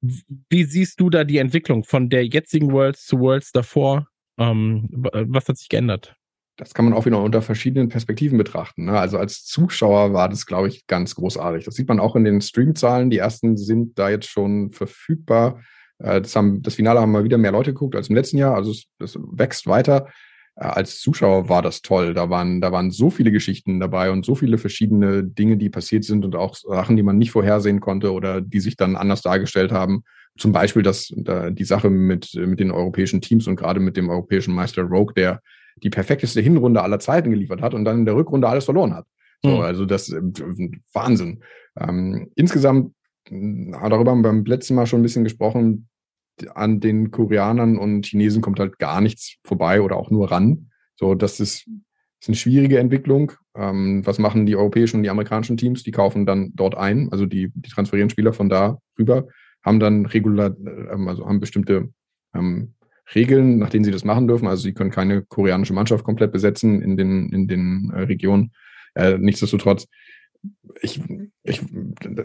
Wie siehst du da die Entwicklung von der jetzigen Worlds zu Worlds davor? Ähm, was hat sich geändert? Das kann man auch wieder unter verschiedenen Perspektiven betrachten. Ne? Also als Zuschauer war das, glaube ich, ganz großartig. Das sieht man auch in den Streamzahlen. Die ersten sind da jetzt schon verfügbar. Äh, das, haben, das Finale haben mal wieder mehr Leute geguckt als im letzten Jahr. Also es, es wächst weiter. Äh, als Zuschauer war das toll. Da waren, da waren so viele Geschichten dabei und so viele verschiedene Dinge, die passiert sind und auch Sachen, die man nicht vorhersehen konnte oder die sich dann anders dargestellt haben. Zum Beispiel dass da, die Sache mit, mit den europäischen Teams und gerade mit dem europäischen Meister Rogue, der die perfekteste Hinrunde aller Zeiten geliefert hat und dann in der Rückrunde alles verloren hat. So, mhm. also das äh, Wahnsinn. Ähm, insgesamt, darüber haben wir beim letzten Mal schon ein bisschen gesprochen, an den Koreanern und Chinesen kommt halt gar nichts vorbei oder auch nur ran. So, das ist, ist eine schwierige Entwicklung. Ähm, was machen die europäischen und die amerikanischen Teams? Die kaufen dann dort ein, also die, die transferieren Spieler von da rüber, haben dann regular, ähm, also haben bestimmte ähm, Regeln, nach denen sie das machen dürfen. Also sie können keine koreanische Mannschaft komplett besetzen in den, in den äh, Regionen. Äh, nichtsdestotrotz ich, ich,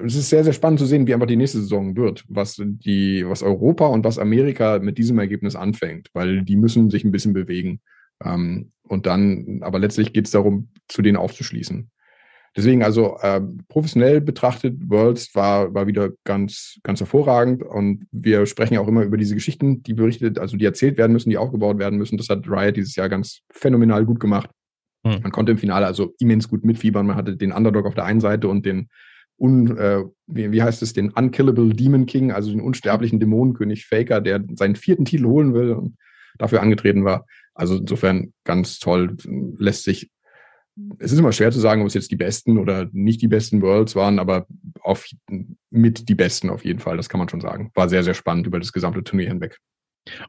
es ist sehr, sehr spannend zu sehen, wie einfach die nächste Saison wird, was die, was Europa und was Amerika mit diesem Ergebnis anfängt, weil die müssen sich ein bisschen bewegen. Ähm, und dann, aber letztlich geht es darum, zu denen aufzuschließen. Deswegen also äh, professionell betrachtet, Worlds war, war wieder ganz, ganz hervorragend und wir sprechen ja auch immer über diese Geschichten, die berichtet, also die erzählt werden müssen, die aufgebaut werden müssen. Das hat Riot dieses Jahr ganz phänomenal gut gemacht. Hm. Man konnte im Finale also immens gut mitfiebern. Man hatte den Underdog auf der einen Seite und den un, äh, wie, wie heißt es, den Unkillable Demon King, also den unsterblichen Dämonenkönig Faker, der seinen vierten Titel holen will und dafür angetreten war. Also insofern ganz toll, lässt sich es ist immer schwer zu sagen, ob es jetzt die besten oder nicht die besten Worlds waren, aber auf, mit die besten auf jeden Fall, das kann man schon sagen. War sehr, sehr spannend über das gesamte Turnier hinweg.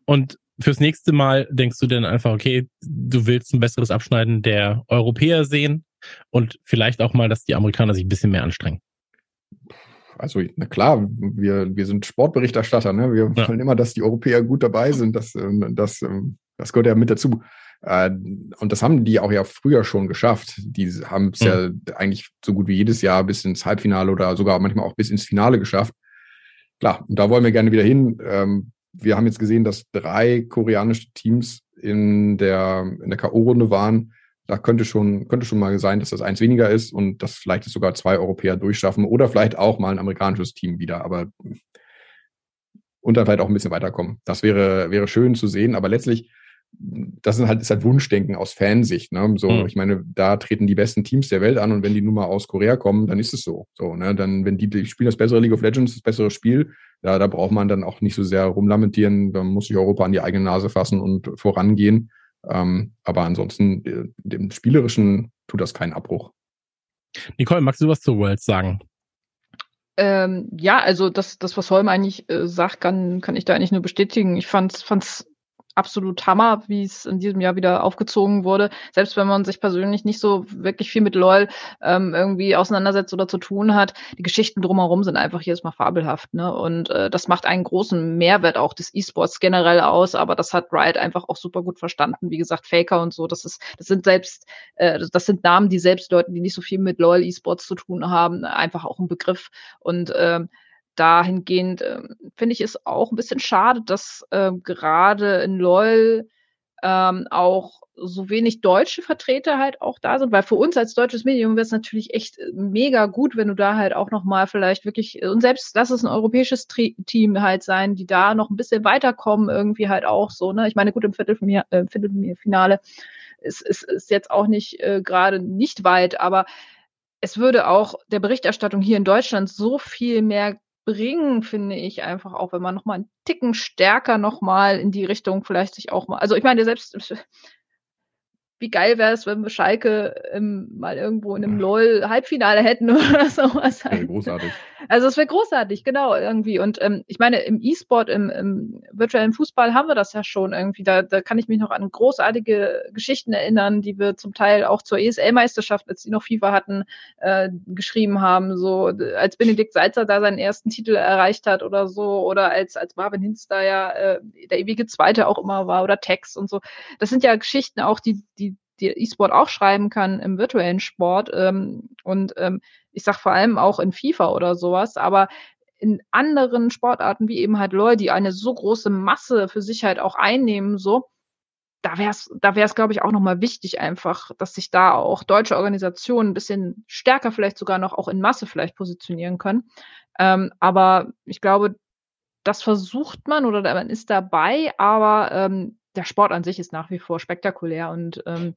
Und fürs nächste Mal denkst du denn einfach, okay, du willst ein besseres Abschneiden der Europäer sehen und vielleicht auch mal, dass die Amerikaner sich ein bisschen mehr anstrengen. Also, na klar, wir, wir sind Sportberichterstatter, ne? Wir ja. wollen immer, dass die Europäer gut dabei sind. Das, ähm, das, ähm, das gehört ja mit dazu. Äh, und das haben die auch ja früher schon geschafft. Die haben es mhm. ja eigentlich so gut wie jedes Jahr bis ins Halbfinale oder sogar manchmal auch bis ins Finale geschafft. Klar, und da wollen wir gerne wieder hin. Ähm, wir haben jetzt gesehen, dass drei koreanische Teams in der, in der K.O.-Runde waren. Da könnte schon, könnte schon mal sein, dass das eins weniger ist und dass vielleicht sogar zwei Europäer durchschaffen oder vielleicht auch mal ein amerikanisches Team wieder, aber und dann vielleicht auch ein bisschen weiterkommen. Das wäre, wäre schön zu sehen, aber letztlich das ist halt, ist halt Wunschdenken aus Fansicht. Ne? So, mhm. ich meine, da treten die besten Teams der Welt an und wenn die nun mal aus Korea kommen, dann ist es so. So, ne? Dann, wenn die, die spielen das bessere League of Legends, das bessere Spiel, ja, da braucht man dann auch nicht so sehr rumlamentieren. Da muss sich Europa an die eigene Nase fassen und vorangehen. Ähm, aber ansonsten, äh, dem Spielerischen tut das keinen Abbruch. Nicole, magst du was zu Worlds sagen? Ähm, ja, also das, das, was Holm eigentlich äh, sagt, kann, kann ich da eigentlich nur bestätigen. Ich fand's, fand's absolut Hammer, wie es in diesem Jahr wieder aufgezogen wurde. Selbst wenn man sich persönlich nicht so wirklich viel mit LOL ähm, irgendwie auseinandersetzt oder zu tun hat, die Geschichten drumherum sind einfach jedes Mal fabelhaft. Ne? Und äh, das macht einen großen Mehrwert auch des E-Sports generell aus. Aber das hat Riot einfach auch super gut verstanden. Wie gesagt, Faker und so, das ist, das sind selbst, äh, das sind Namen, die selbst Leuten, die nicht so viel mit LOL E-Sports zu tun haben, einfach auch ein Begriff. Und ähm, dahingehend äh, finde ich es auch ein bisschen schade, dass äh, gerade in LOL ähm, auch so wenig deutsche Vertreter halt auch da sind, weil für uns als deutsches Medium wäre es natürlich echt äh, mega gut, wenn du da halt auch noch mal vielleicht wirklich und selbst lass es ein europäisches Tri Team halt sein, die da noch ein bisschen weiterkommen irgendwie halt auch so, ne? Ich meine, gut im Viertelfinale, äh, Viertelfinale ist, ist, ist jetzt auch nicht äh, gerade nicht weit, aber es würde auch der Berichterstattung hier in Deutschland so viel mehr bringen, finde ich einfach auch, wenn man noch mal einen Ticken stärker noch mal in die Richtung vielleicht sich auch mal, also ich meine selbst wie geil wäre es, wenn wir Schalke ähm, mal irgendwo in einem LOL-Halbfinale hätten oder sowas. Wäre großartig. Also es wäre großartig, genau, irgendwie. Und ähm, ich meine, im E-Sport, im, im virtuellen Fußball haben wir das ja schon irgendwie. Da, da kann ich mich noch an großartige Geschichten erinnern, die wir zum Teil auch zur ESL-Meisterschaft, als die noch FIFA hatten, äh, geschrieben haben. So als Benedikt Salzer da seinen ersten Titel erreicht hat oder so, oder als, als Marvin Hinz da ja äh, der ewige Zweite auch immer war, oder Tex und so. Das sind ja Geschichten auch, die, die die E-Sport auch schreiben kann im virtuellen Sport. Ähm, und ähm, ich sag vor allem auch in FIFA oder sowas. Aber in anderen Sportarten wie eben halt LOL, die eine so große Masse für sich halt auch einnehmen, so, da wäre es, da wäre es, glaube ich, auch nochmal wichtig einfach, dass sich da auch deutsche Organisationen ein bisschen stärker vielleicht sogar noch auch in Masse vielleicht positionieren können. Ähm, aber ich glaube, das versucht man oder man ist dabei, aber ähm, der Sport an sich ist nach wie vor spektakulär und ähm,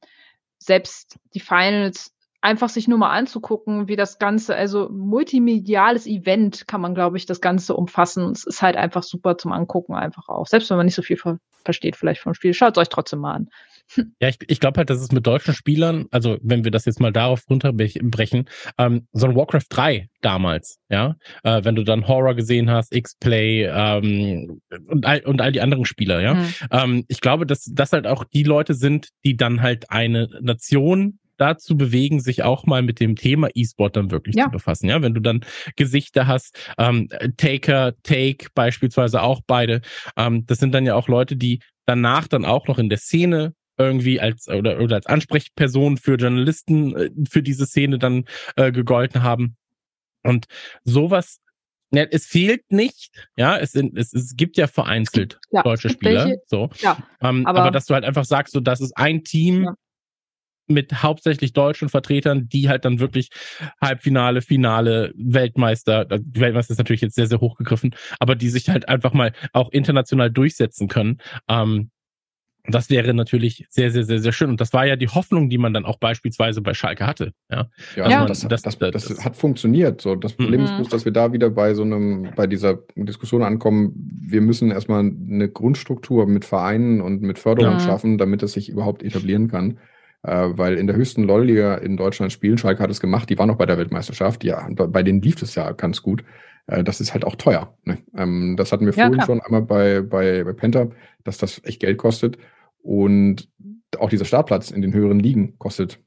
selbst die Finals einfach sich nur mal anzugucken, wie das Ganze, also multimediales Event kann man, glaube ich, das Ganze umfassen. Es ist halt einfach super zum Angucken einfach auch. Selbst wenn man nicht so viel ver versteht vielleicht vom Spiel, schaut es euch trotzdem mal an. Ja, ich, ich glaube halt, dass es mit deutschen Spielern, also wenn wir das jetzt mal darauf runterbrechen, ähm, so ein Warcraft 3 damals, ja, äh, wenn du dann Horror gesehen hast, X-Play ähm, und, all, und all die anderen Spieler, ja. Mhm. Ähm, ich glaube, dass das halt auch die Leute sind, die dann halt eine Nation dazu bewegen, sich auch mal mit dem Thema E-Sport dann wirklich ja. zu befassen. Ja, wenn du dann Gesichter hast, ähm, Taker, Take beispielsweise auch beide, ähm, das sind dann ja auch Leute, die danach dann auch noch in der Szene irgendwie als oder, oder als Ansprechperson für Journalisten äh, für diese Szene dann äh, gegolten haben. Und sowas ja, es fehlt nicht, ja, es, sind, es, es gibt ja vereinzelt ja, deutsche Spieler, welche, so. Ja, ähm, aber, aber, dass du halt einfach sagst, so, das ist ein Team, ja mit hauptsächlich deutschen Vertretern, die halt dann wirklich Halbfinale, Finale, Weltmeister, die Weltmeister ist natürlich jetzt sehr, sehr hochgegriffen, aber die sich halt einfach mal auch international durchsetzen können. Ähm, das wäre natürlich sehr, sehr, sehr, sehr schön. Und das war ja die Hoffnung, die man dann auch beispielsweise bei Schalke hatte. Ja, ja, also man, das, das, das, das, das, hat funktioniert. So, das Problem mhm. ist bloß, dass wir da wieder bei so einem, bei dieser Diskussion ankommen. Wir müssen erstmal eine Grundstruktur mit Vereinen und mit Förderung ja. schaffen, damit es sich überhaupt etablieren kann äh, weil in der höchsten LoL-Liga in Deutschland spielen, Schalke hat es gemacht, die war noch bei der Weltmeisterschaft, ja, bei denen lief es ja ganz gut. Äh, das ist halt auch teuer. Ne? Ähm, das hatten wir ja, vorhin klar. schon einmal bei, bei, bei Penta, dass das echt Geld kostet. Und auch dieser Startplatz in den höheren Ligen kostet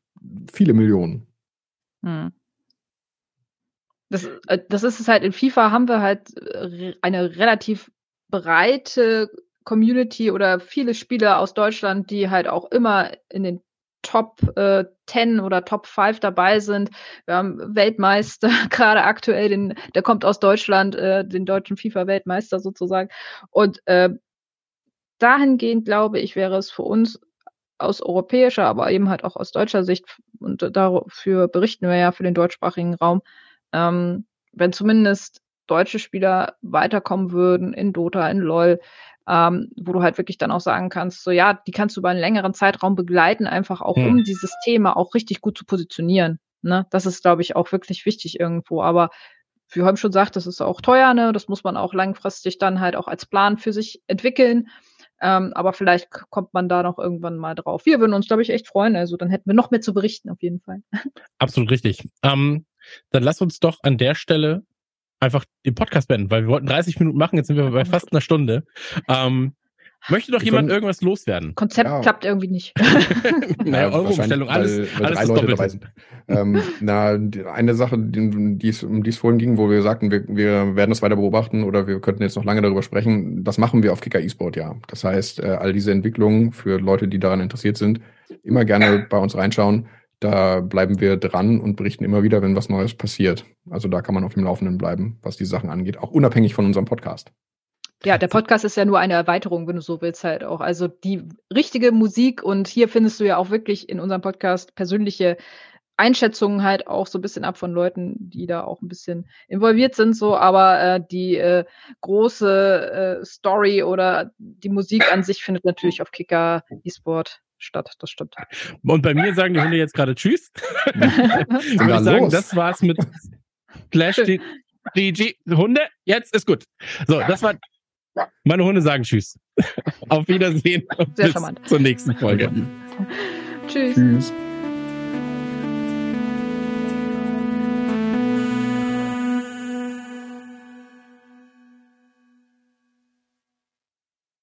viele Millionen. Hm. Das, äh, das ist es halt, in FIFA haben wir halt eine relativ breite Community oder viele Spieler aus Deutschland, die halt auch immer in den Top äh, 10 oder Top 5 dabei sind. Wir haben Weltmeister, gerade aktuell, den, der kommt aus Deutschland, äh, den deutschen FIFA-Weltmeister sozusagen. Und äh, dahingehend glaube ich, wäre es für uns aus europäischer, aber eben halt auch aus deutscher Sicht, und dafür berichten wir ja für den deutschsprachigen Raum, ähm, wenn zumindest deutsche Spieler weiterkommen würden in Dota, in LOL, ähm, wo du halt wirklich dann auch sagen kannst, so ja, die kannst du über einen längeren Zeitraum begleiten, einfach auch hm. um dieses Thema auch richtig gut zu positionieren. Ne? Das ist, glaube ich, auch wirklich wichtig irgendwo. Aber wie Holm schon sagt, das ist auch teuer, ne? Das muss man auch langfristig dann halt auch als Plan für sich entwickeln. Ähm, aber vielleicht kommt man da noch irgendwann mal drauf. Wir würden uns, glaube ich, echt freuen. Also dann hätten wir noch mehr zu berichten, auf jeden Fall. Absolut richtig. Ähm, dann lass uns doch an der Stelle einfach den Podcast beenden, weil wir wollten 30 Minuten machen, jetzt sind wir bei fast einer Stunde. Ähm, möchte doch jemand irgendwas loswerden? Konzept ja. klappt irgendwie nicht. naja, eure Umstellung, alles, weil, weil alles drei Leute dabei sind. ähm, na, eine Sache, die, die es, um die es vorhin ging, wo wir sagten, wir, wir werden es weiter beobachten oder wir könnten jetzt noch lange darüber sprechen, das machen wir auf Kicker eSport, ja. Das heißt, äh, all diese Entwicklungen für Leute, die daran interessiert sind, immer gerne bei uns reinschauen. Da bleiben wir dran und berichten immer wieder, wenn was Neues passiert. Also da kann man auf dem Laufenden bleiben, was die Sachen angeht, auch unabhängig von unserem Podcast. Ja, der Podcast ist ja nur eine Erweiterung, wenn du so willst, halt auch. Also die richtige Musik und hier findest du ja auch wirklich in unserem Podcast persönliche Einschätzungen halt auch so ein bisschen ab von Leuten, die da auch ein bisschen involviert sind, so, aber äh, die äh, große äh, Story oder die Musik an sich findet natürlich auf Kicker eSport statt. Das stimmt. Und bei mir sagen die Hunde jetzt gerade Tschüss. ich würde sagen, das war's mit Clash DG. Hunde, jetzt ist gut. So, das war. Meine Hunde sagen Tschüss. Auf Wiedersehen. Sehr bis charmant. zur nächsten Folge. Tschüss. Tschüss.